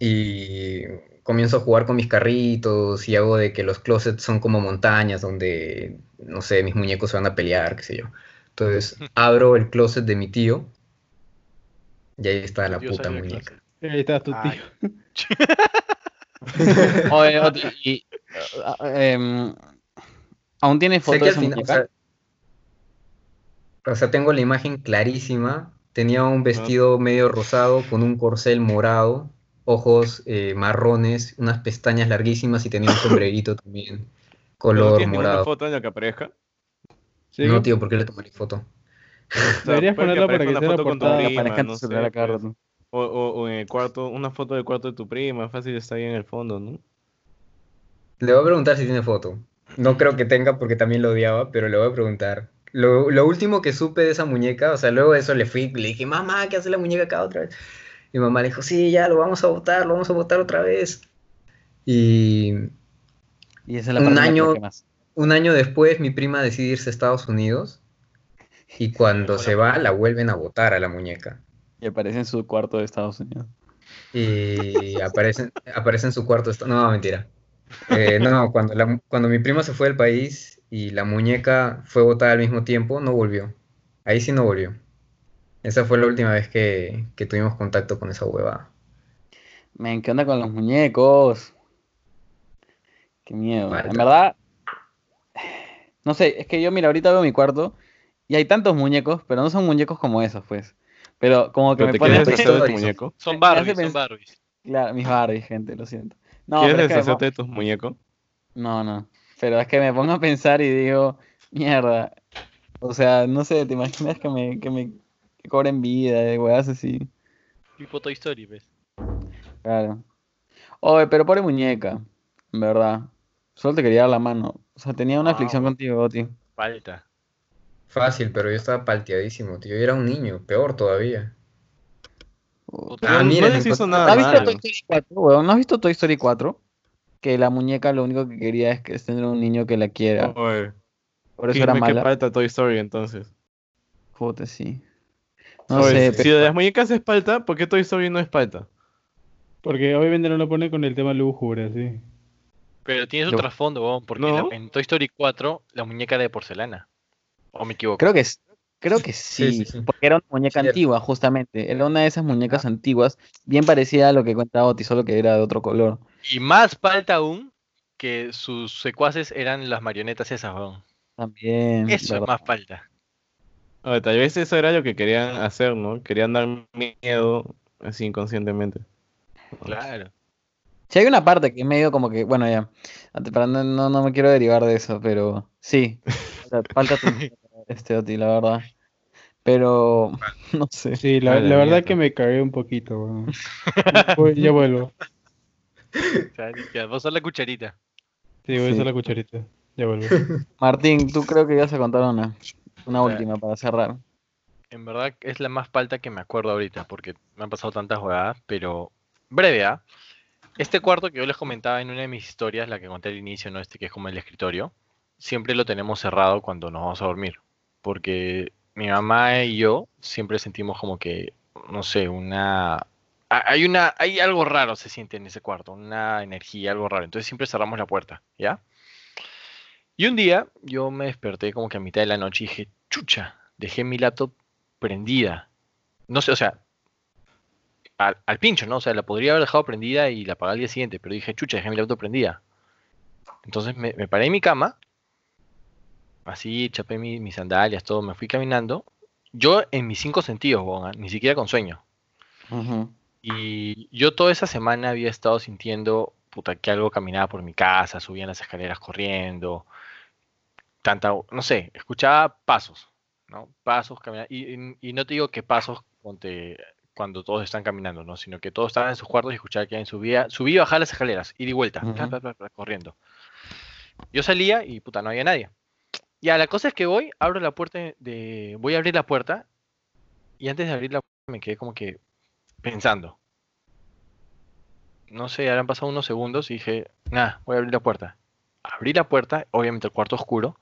y comienzo a jugar con mis carritos y hago de que los closets son como montañas donde, no sé, mis muñecos se van a pelear, qué sé yo. Entonces, abro el closet de mi tío y ahí está la puta muñeca. Ahí está tu Ay. tío. Oye, Oti, y, ah, em, ¿Aún tienes fotos de esa final, o muñeca? sea, o sea, tengo la imagen clarísima. Tenía un vestido medio rosado con un corcel morado, ojos eh, marrones, unas pestañas larguísimas y tenía un sombrerito también, ¿No color tienes ninguna morado. foto en la que aparezca? ¿Sí? No, tío, ¿por qué le tomaré foto? O sea, Deberías ponerla para que una sea tu portada. Que prima, aparezca en tu no celular sé, a cada pues. rato. O, o- o en el cuarto, una foto del cuarto de tu prima, fácil está ahí en el fondo, ¿no? Le voy a preguntar si tiene foto. No creo que tenga porque también lo odiaba, pero le voy a preguntar. Lo, lo último que supe de esa muñeca, o sea, luego de eso le fui, le dije, mamá, ¿qué hace la muñeca acá otra vez? Y mamá le dijo, sí, ya, lo vamos a votar, lo vamos a votar otra vez. Y Y esa es la Un que año- un año después mi prima decide irse a Estados Unidos y cuando se va la vuelven a votar a la muñeca. Y aparece en su cuarto de Estados Unidos. Y aparece, aparece en su cuarto. esta- No, mentira. Eh, no, cuando, la- cuando mi prima se fue del país y la muñeca fue votada al mismo tiempo, no volvió. Ahí sí no volvió. Esa fue la última vez que, que tuvimos contacto con esa huevada. ¿qué onda con los muñecos? Qué miedo. Falta. En verdad, no sé, es que yo, mira, ahorita veo mi cuarto y hay tantos muñecos, pero no son muñecos como esos, pues. Pero como que ¿Pero me te pone a quieres pensar- deshacer de tu muñeco? Son Barbies, hace son pens- Barbies. Claro, mis Barbies, gente, lo siento. No, ¿Quieres deshacerte de tus muñecos? No, no. Pero es que me pongo a pensar y digo, mierda. O sea, no sé, ¿te imaginas que me, que me que cobren vida de weas así? Tipo Toy Story, ¿ves? Claro. Oye, pero pobre muñeca, en verdad. Solo te quería dar la mano. O sea, tenía una Wow. aflicción contigo, Oti. Falta. Fácil, pero yo estaba palteadísimo, tío. Yo era un niño, peor todavía. Puta. Ah, no, no les le hizo nada ¿Has visto. Toy Story 4, weón? ¿No has visto Toy Story 4? Que la muñeca lo único que quería es, que es tener un niño que la quiera. Oye, Por eso ¿qué, era qué mala. falta Toy Story entonces? Puta, sí. No Oye, sé, si de las muñecas es palta, ¿por qué Toy Story no es palta? Porque obviamente no lo pone con el tema lúgubre, sí. Pero tiene su trasfondo, weón, porque No. la- en Toy Story 4 la muñeca era de porcelana. ¿O me equivoco? Creo que es- creo que sí, Sí, sí, sí. porque era una muñeca Cierto. antigua, justamente. Era una de esas muñecas antiguas, bien parecida a lo que cuenta Oti, solo que era de otro color. Y más falta aún que sus secuaces eran las marionetas esas, weón. También. Eso es más falta. Oye, tal vez eso era lo que querían hacer, ¿no? Querían dar miedo así inconscientemente. Claro. Sí, hay una parte que es medio como que, bueno, ya, para no, no, no me quiero derivar de eso, pero sí, falta, tu este Oti, la verdad. Pero, no sé. Sí, la, verdad que me cagué un poquito, weón. Ya vuelvo. Ya, vos sos la cucharita. Sí, voy a Sí. hacer la cucharita. Ya vuelvo. Martín, tú creo que ibas a contar una, una O sea, última para cerrar. En verdad es la más falta que me acuerdo ahorita, porque me han pasado tantas jugadas, pero breve, ¿ah? Este cuarto que yo les comentaba en una de mis historias, la que conté al inicio, ¿no? Este que es como el escritorio, siempre lo tenemos cerrado cuando nos vamos a dormir, porque mi mamá y yo siempre sentimos como que, no sé, una... ha- Hay una, hay algo raro se siente en ese cuarto, una energía, algo raro. Entonces siempre cerramos la puerta, ¿ya? Y un día yo me desperté como que a mitad de la noche y dije, chucha, dejé mi laptop prendida. No sé, o sea, al, al pincho, ¿no? O sea, la podría haber dejado prendida y la apagué al día siguiente, pero dije, chucha, dejé mi laptop prendida. Entonces me paré en mi cama, así, chapé mi- mis sandalias, todo, me fui caminando. Yo en mis cinco sentidos, ¿ah? ni siquiera con sueño. Ujú. Y yo toda esa semana había estado sintiendo, puta, que algo caminaba por mi casa, subían las escaleras corriendo, tanta, no sé, escuchaba pasos, ¿no? Pasos, caminar, y, y- y no te digo que pasos ponte, cuando todos están caminando, ¿no? Sino que todos estaban en sus cuartos y escuchaba que alguien subía, subía y bajaba las escaleras, ida y vuelta, bla, bla, bla, corriendo. Yo salía y, puta, no había nadie. Ya, la cosa es que voy, abro la puerta de, voy a abrir la puerta y antes de abrir la puerta me quedé como que pensando. No sé, habrán pasado unos segundos y dije, nada, voy a abrir la puerta. Abrí la puerta, obviamente el cuarto oscuro,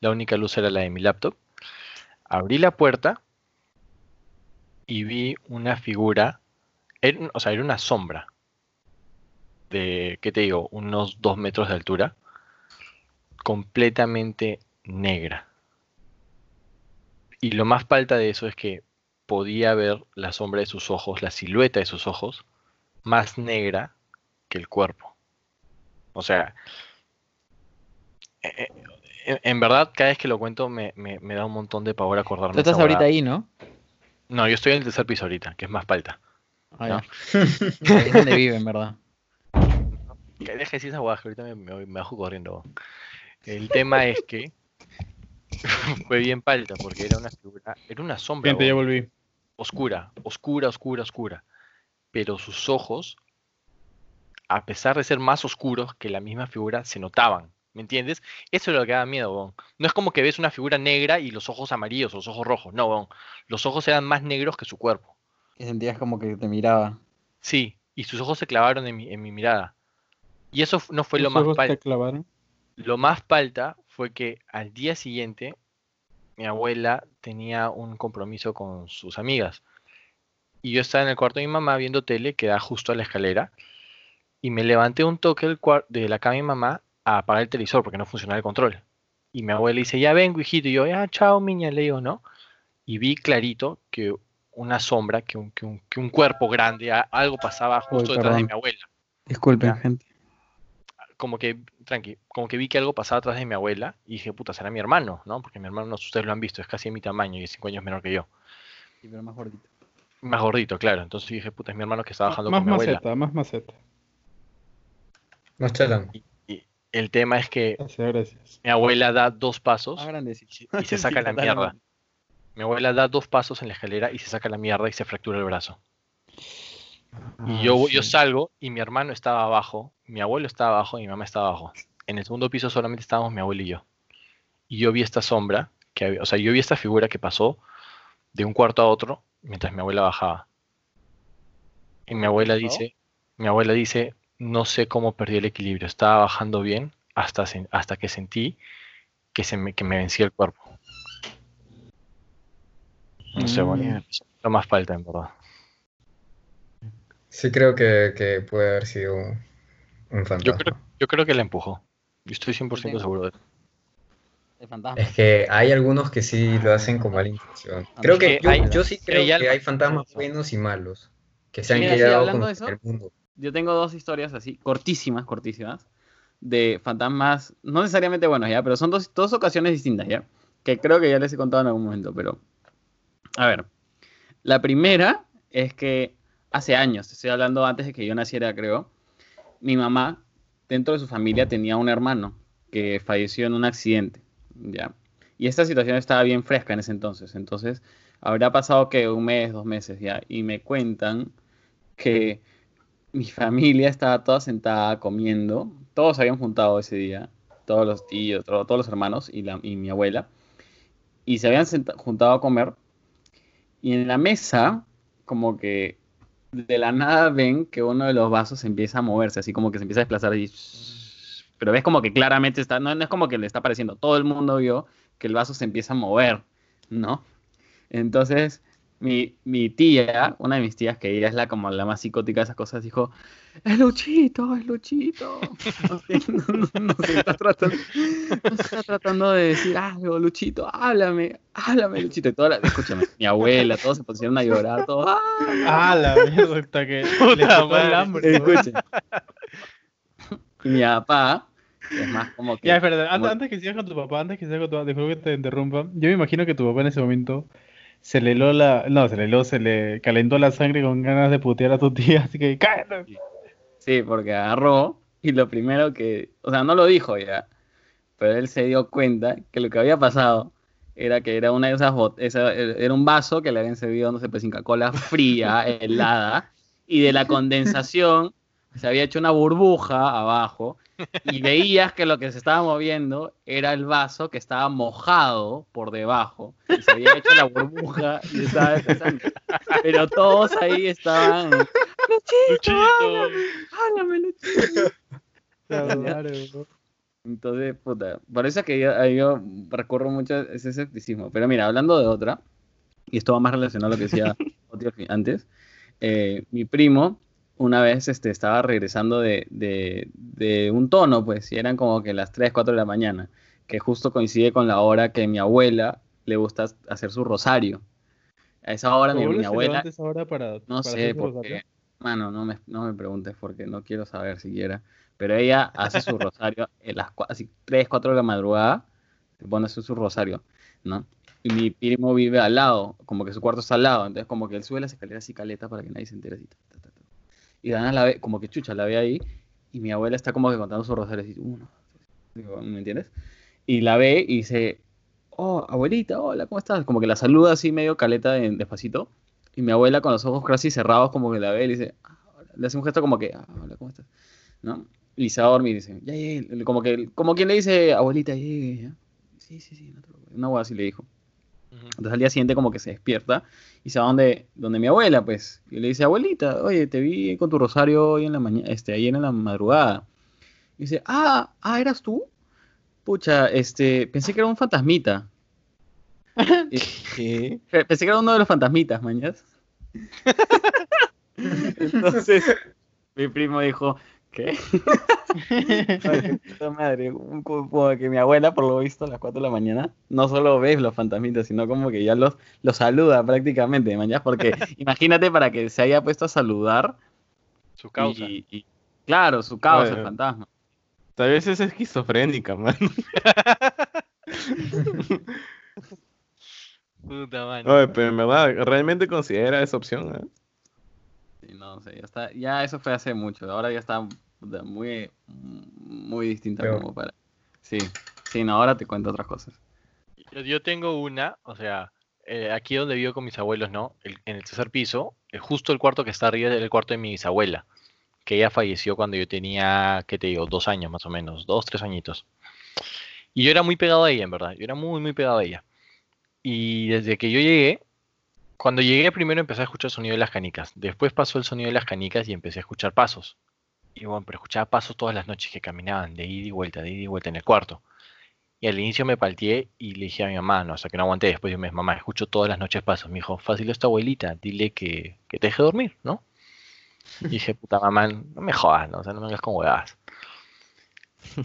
la única luz era la de mi laptop. Abrí la puerta y vi una figura, o sea, era una sombra de, ¿qué te digo? Unos dos metros de altura, completamente negra. Y lo más palta de eso es que podía ver la sombra de sus ojos, la silueta de sus ojos, más negra que el cuerpo. O sea, eh, eh, en, verdad, cada vez que lo cuento me, me- me da un montón de pavor acordarme. Tú estás ahorita ahí, ¿no? No, yo estoy en el tercer piso ahorita, que es más palta. Ah, No. es donde vive, en verdad. Deje de decir esa que ahorita me, me bajo corriendo. El tema es que fue bien palta, porque era una figura, era una sombra. Gente, ya huevón. volví. oscura, oscura, oscura, oscura. Pero sus ojos, a pesar de ser más oscuros que la misma figura, se notaban. ¿Me entiendes? Eso es lo que da miedo, weón. No es como que ves una figura negra y los ojos amarillos o los ojos rojos. No, weón. Los ojos eran más negros que su cuerpo. Y sentías como que te miraba. Sí, y sus ojos se clavaron en mi, en mi mirada. Y eso no fue lo más ojos palta. te clavaron. Lo más palta fue que al día siguiente mi abuela tenía un compromiso con sus amigas. Y yo estaba en el cuarto de mi mamá viendo tele que da justo a la escalera. Y me levanté un toque del de la cama de mi mamá a apagar el televisor porque no funcionaba el control. Y mi abuela dice, ya vengo, hijito. Y yo, ya, chao, miña, le digo, ¿no? Y vi clarito que una sombra, que un, que un, que un cuerpo grande, algo pasaba justo detrás de mi abuela Disculpen, Ya. gente. Como que, tranqui, como que vi que algo pasaba atrás de mi abuela y dije, puta, será mi hermano, ¿no? Porque mi hermano, no sé si ustedes lo han visto, es casi de mi tamaño y es 5 años menor que yo. Sí, pero más gordito. Más gordito, claro. Entonces dije, puta, es mi hermano que está bajando Más con mi abuela. maceta, más maceta. Más chalán. El tema es que Gracias, gracias. mi abuela da dos pasos Más y se saca la mierda. Mi abuela da dos pasos en la escalera y se saca la mierda y se fractura el brazo. Y yo, yo salgo y mi hermano estaba abajo, mi abuelo estaba abajo y mi mamá estaba abajo. En el segundo piso solamente estábamos mi abuelo y yo. Y yo vi esta sombra, que había- o sea, yo vi esta figura que pasó de un cuarto a otro mientras mi abuela bajaba. Y mi abuela dice, mi abuela dice, no sé cómo perdí el equilibrio, estaba bajando bien hasta, hasta que sentí que, se me, que me vencía el cuerpo. No sé, bueno, lo más falta en verdad. Sí creo que, que puede haber sido un fantasma. Yo creo, yo creo que la empujó. Yo estoy 100% Tengo- seguro de eso. El fantasma. Es que hay algunos que sí lo hacen con mala intención. A Creo que yo, hay- yo sí creo que hay fantasmas buenos y malos. Que se han Mira, quedado con de eso, el mundo. Yo tengo dos historias así, cortísimas, cortísimas, de fantasmas, no necesariamente buenos ya, pero son dos, dos ocasiones distintas ya, que creo que ya les he contado en algún momento, pero... A ver, la primera es que hace años, estoy hablando antes de que yo naciera, creo, mi mamá, dentro de su familia, tenía un hermano que falleció en un accidente, ¿ya? Y esta situación estaba bien fresca en ese entonces, entonces habrá pasado que un mes, dos meses ya, y me cuentan que mi familia estaba toda sentada comiendo, todos se habían juntado ese día, todos los tíos, todo- todos los hermanos y, la, mi abuela, y se habían juntado a comer, y en la mesa, como que de la nada ven que uno de los vasos empieza a moverse, así como que se empieza a desplazar y... Pero ves como que claramente está, no, no es como que le está apareciendo, todo el mundo vio que el vaso se empieza a mover, ¿no? Entonces, mi, mi tía, una de mis tías, que ella es la como la más psicótica de esas cosas, dijo, es Luchito, es Luchito. No sé, no- no- no se está tratando, no se está tratando de decir algo, Luchito, háblame, háblame, Luchito. Y toda la- escúchame, mi abuela, todos se pusieron a llorar, todos, ¡ah! Ah, la mierda, hasta que Puta el hambre. Escuchen. Mi papá, es más como que... Ya, antes, como- antes que sigas con tu papá, antes que sigas con tu papá, disculpa que te interrumpa. Yo me imagino que tu papá en ese momento se le heló la. No, se le heló, se le calentó la sangre con ganas de putear a tu tía, así que cállate. Sí, porque agarró y lo primero que, o sea, no lo dijo ya, pero él se dio cuenta que lo que había pasado era que era una de esas bot- esa- era un vaso que le habían servido, no sé, pues Inca Cola fría, helada, y de la condensación se había hecho una burbuja abajo y veías que lo que se estaba moviendo era el vaso que estaba mojado por debajo y se había hecho la burbuja y estaba empezando. Pero todos ahí estaban. ¡Luchito! Luchito. ¡Háblame, Luchito! Claro, Entonces, puta, por eso es que yo, yo recurro mucho ese escepticismo. Pero mira, hablando de otra, y esto va más relacionado a lo que decía antes, eh, mi primo una vez este, estaba regresando de, de- de un tono, pues, y eran como que las 3, 4 de la mañana, que justo coincide con la hora que mi abuela le gusta hacer su rosario. A esa hora mi, mi abuela, ahora para, no para sé hacer su por rosario? qué. Mano, no me, no me preguntes porque no quiero saber siquiera. Pero ella hace su rosario en las así 3, 4 de la madrugada. Se pone a hacer su rosario, ¿no? Y mi primo vive al lado, como que su cuarto está al lado. Entonces, como que él sube las escaleras así caleta para que nadie se entere así. Y Dana la ve, como que chucha, la ve ahí. Y mi abuela está como que contando su rosario así. Uno, digo, ¿me entiendes? Y la ve y dice, oh, abuelita, hola, ¿cómo estás? Como que la saluda así medio caleta de- despacito. Y mi abuela con los ojos casi cerrados como que la ve y le dice, "Ah, hola". le hace un gesto como que, "Ah, hola, ¿cómo estás? ¿No? Y se va a dormir y dice, ya llegué. Como que, como quien le dice, abuelita, ya ¿ya? Sí, sí, sí, no te. Una hueá así le dijo. Entonces al día siguiente como que se despierta y se va donde, donde mi abuela, pues. Y le dice, abuelita, oye, te vi con tu rosario hoy en la mañana, este, ayer en la madrugada. Y dice, ah, ah, ¿eras tú? Pucha, este, pensé que era un fantasmita. Pensé que era uno de los fantasmitas, mañas. Entonces, mi primo dijo, ¿qué? Ay, qué puta madre, un- como que mi abuela, por lo visto, a las 4 de la mañana, no solo ves los fantasmitas, sino como que ya los, los saluda prácticamente, mañas, porque imagínate para que se haya puesto a saludar Su causa. y, y- claro, su causa, el fantasma. Tal vez es esquizofrénica, man. Puta. Oye, pero en verdad, realmente considera esa opción. ¿eh? No sé, ya está, ya eso fue hace mucho, ahora ya está muy, muy distinta Peor. como para... Sí, sí, no, ahora te cuento otras cosas. Yo, yo tengo una, o sea, eh, aquí donde vivo con mis abuelos, ¿no? El- en el tercer piso, eh, justo el cuarto que está arriba es el cuarto de mi bisabuela, que ella falleció cuando yo tenía, ¿qué te digo? Dos años más o menos, dos, tres añitos. Y yo era muy pegado a ella, en verdad, yo era muy, muy pegado a ella. Y desde que yo llegué, cuando llegué primero empecé a escuchar el sonido de las canicas, después pasó el sonido de las canicas y empecé a escuchar pasos. Y bueno, pero escuchaba pasos todas las noches que caminaban de ida y vuelta, de ida y vuelta en el cuarto. Y al inicio me palteé y le dije a mi mamá, no, hasta que no aguanté. Después me mamá, escucho todas las noches pasos. Me dijo, fácil es tu abuelita, dile que, que te deje dormir, ¿no? Y dije, puta mamá, no me jodas, ¿no? O sea, no me hagas con huevadas.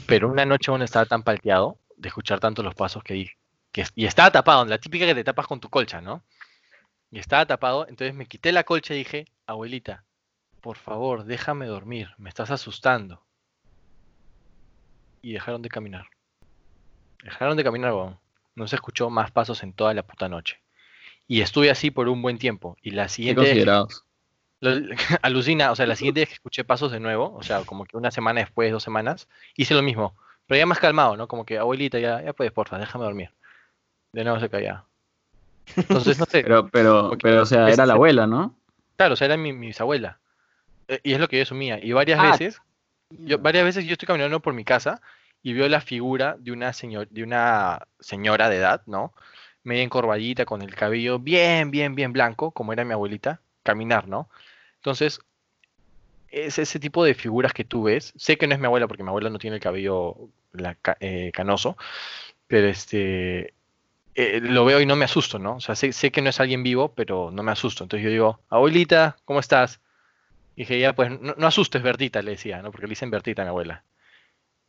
Pero una noche bueno estaba tan palteado de escuchar tanto los pasos que dije, que, y estaba tapado, la típica que te tapas con tu colcha, ¿no? Y estaba tapado, entonces me quité la colcha y dije, abuelita, por favor, déjame dormir, me estás asustando. Y dejaron de caminar. Dejaron de caminar, weón. No se escuchó más pasos en toda la puta noche. Y estuve así por un buen tiempo. Y la siguiente que- considerados. alucina, o sea, la siguiente vez que escuché pasos de nuevo, o sea, como que una semana después, dos semanas, hice lo mismo. Pero ya más calmado, ¿no? Como que, abuelita, ya, ya puedes, porfa, déjame dormir. De nuevo se callaba. Entonces, no sé. Pero, pero, pero, o sea, era la el- abuela, ¿no? Claro, o sea, era mi, mi bisabuela. Eh, Y es lo que yo asumía. Y varias Ah, veces, yo, varias veces yo estoy caminando por mi casa y veo la figura de una, señor, de una señora de edad, ¿no? Media encorvadita, con el cabello bien, bien, bien blanco, como era mi abuelita, caminar, ¿no? Entonces, es ese tipo de figuras que tú ves. Sé que no es mi abuela, porque mi abuela no tiene el cabello la eh, canoso, pero este, eh, lo veo y no me asusto, ¿no? O sea, sé, sé que no es alguien vivo, pero no me asusto. Entonces yo digo, abuelita, ¿cómo estás? Y dije, ya, pues no, no asustes, Bertita, le decía, ¿no? Porque le dicen Bertita a mi abuela.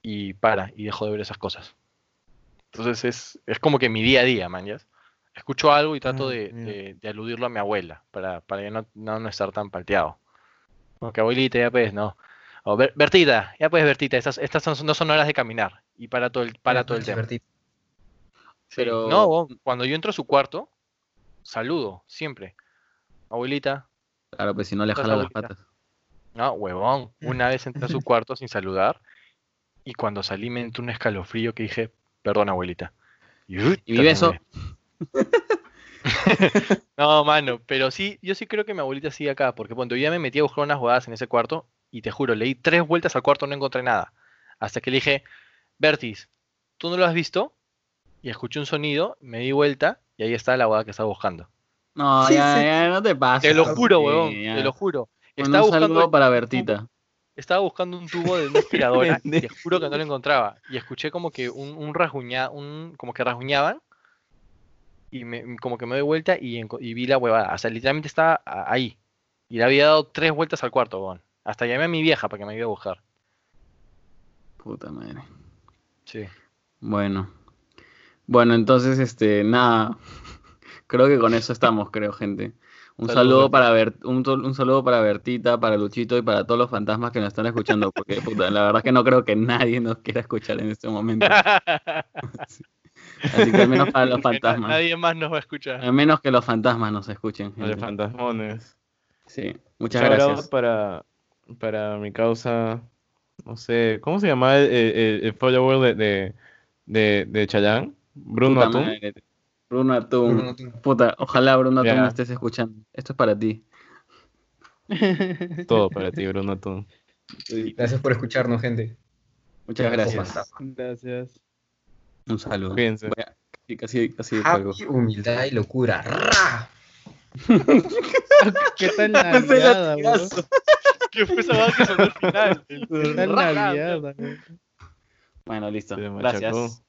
Y para, y dejo de ver esas cosas. Entonces es, es como que mi día a día, man, ¿ya? Escucho algo y trato Ah, de, de- de aludirlo a mi abuela, para, para ya no, no, no estar tan palteado. Porque abuelita, ya pues, no. O Ber- Bertita, ya pues, Bertita, estas, estas son, no son horas de caminar. Y para todo el, para todo el tema. Bertita. Sí, Pero- No, cuando yo entro a su cuarto, saludo, siempre. Abuelita, Claro, pues si no le jala las patas. no, huevón. Una vez entré a su cuarto sin saludar y cuando salí me entró un escalofrío que dije, perdón, abuelita. Y, mi beso. No, mano, pero sí, yo sí creo que mi abuelita sigue acá, porque cuando yo ya me metí a buscar unas jugadas en ese cuarto y te juro, le di tres vueltas al cuarto, no encontré nada. Hasta que le dije, Bertis, ¿tú no lo has visto? Y escuché un sonido, me di vuelta y ahí está la hueá que estaba buscando. No, Sí, ya, sí. ya, no te pases. Te lo juro, sí, huevón, ya. te lo juro. Bueno, Estaba un buscando, para Bertita. estaba buscando un tubo de una aspiradora y te juro que no lo encontraba. Y escuché como que un, un rasguña, un, como que rasguñaban y me, como que me doy vuelta y, y vi la huevada. O sea, literalmente estaba ahí. Y le había dado tres vueltas al cuarto, huevón. Hasta llamé a mi vieja para que me ayude a buscar. Puta madre. Sí. Bueno. Bueno, entonces, este, nada. Creo que con eso estamos, creo, gente. Un saludo para un, saludo para Bertita, para Luchito y para todos los fantasmas que nos están escuchando, porque puta, la verdad que no creo que nadie nos quiera escuchar en este momento. Así que al menos para los fantasmas. Nadie más nos va a escuchar. Al menos que los fantasmas nos escuchen. Los gente. fantasmones. Sí, muchas out gracias. para, para mi causa, no sé, ¿cómo se llama el, el, el follower de, de, de, de Chayanne? Bruno Puta Atún. madre. Bruno Atún. Bruno Atún. Puta, ojalá Bruno Atún me estés escuchando. Esto es para ti. Todo para ti, Bruno Atún. Gracias por escucharnos, gente. Muchas gracias. Gracias. Un saludo. Cuídense. Voy a- Casi, casi, casi cuelgo. Happy, humildad y locura. ¡Ra! ¿Qué tal. ¿Qué fue esa que sonó al final? ¿Qué tal? Bueno, listo. Gracias.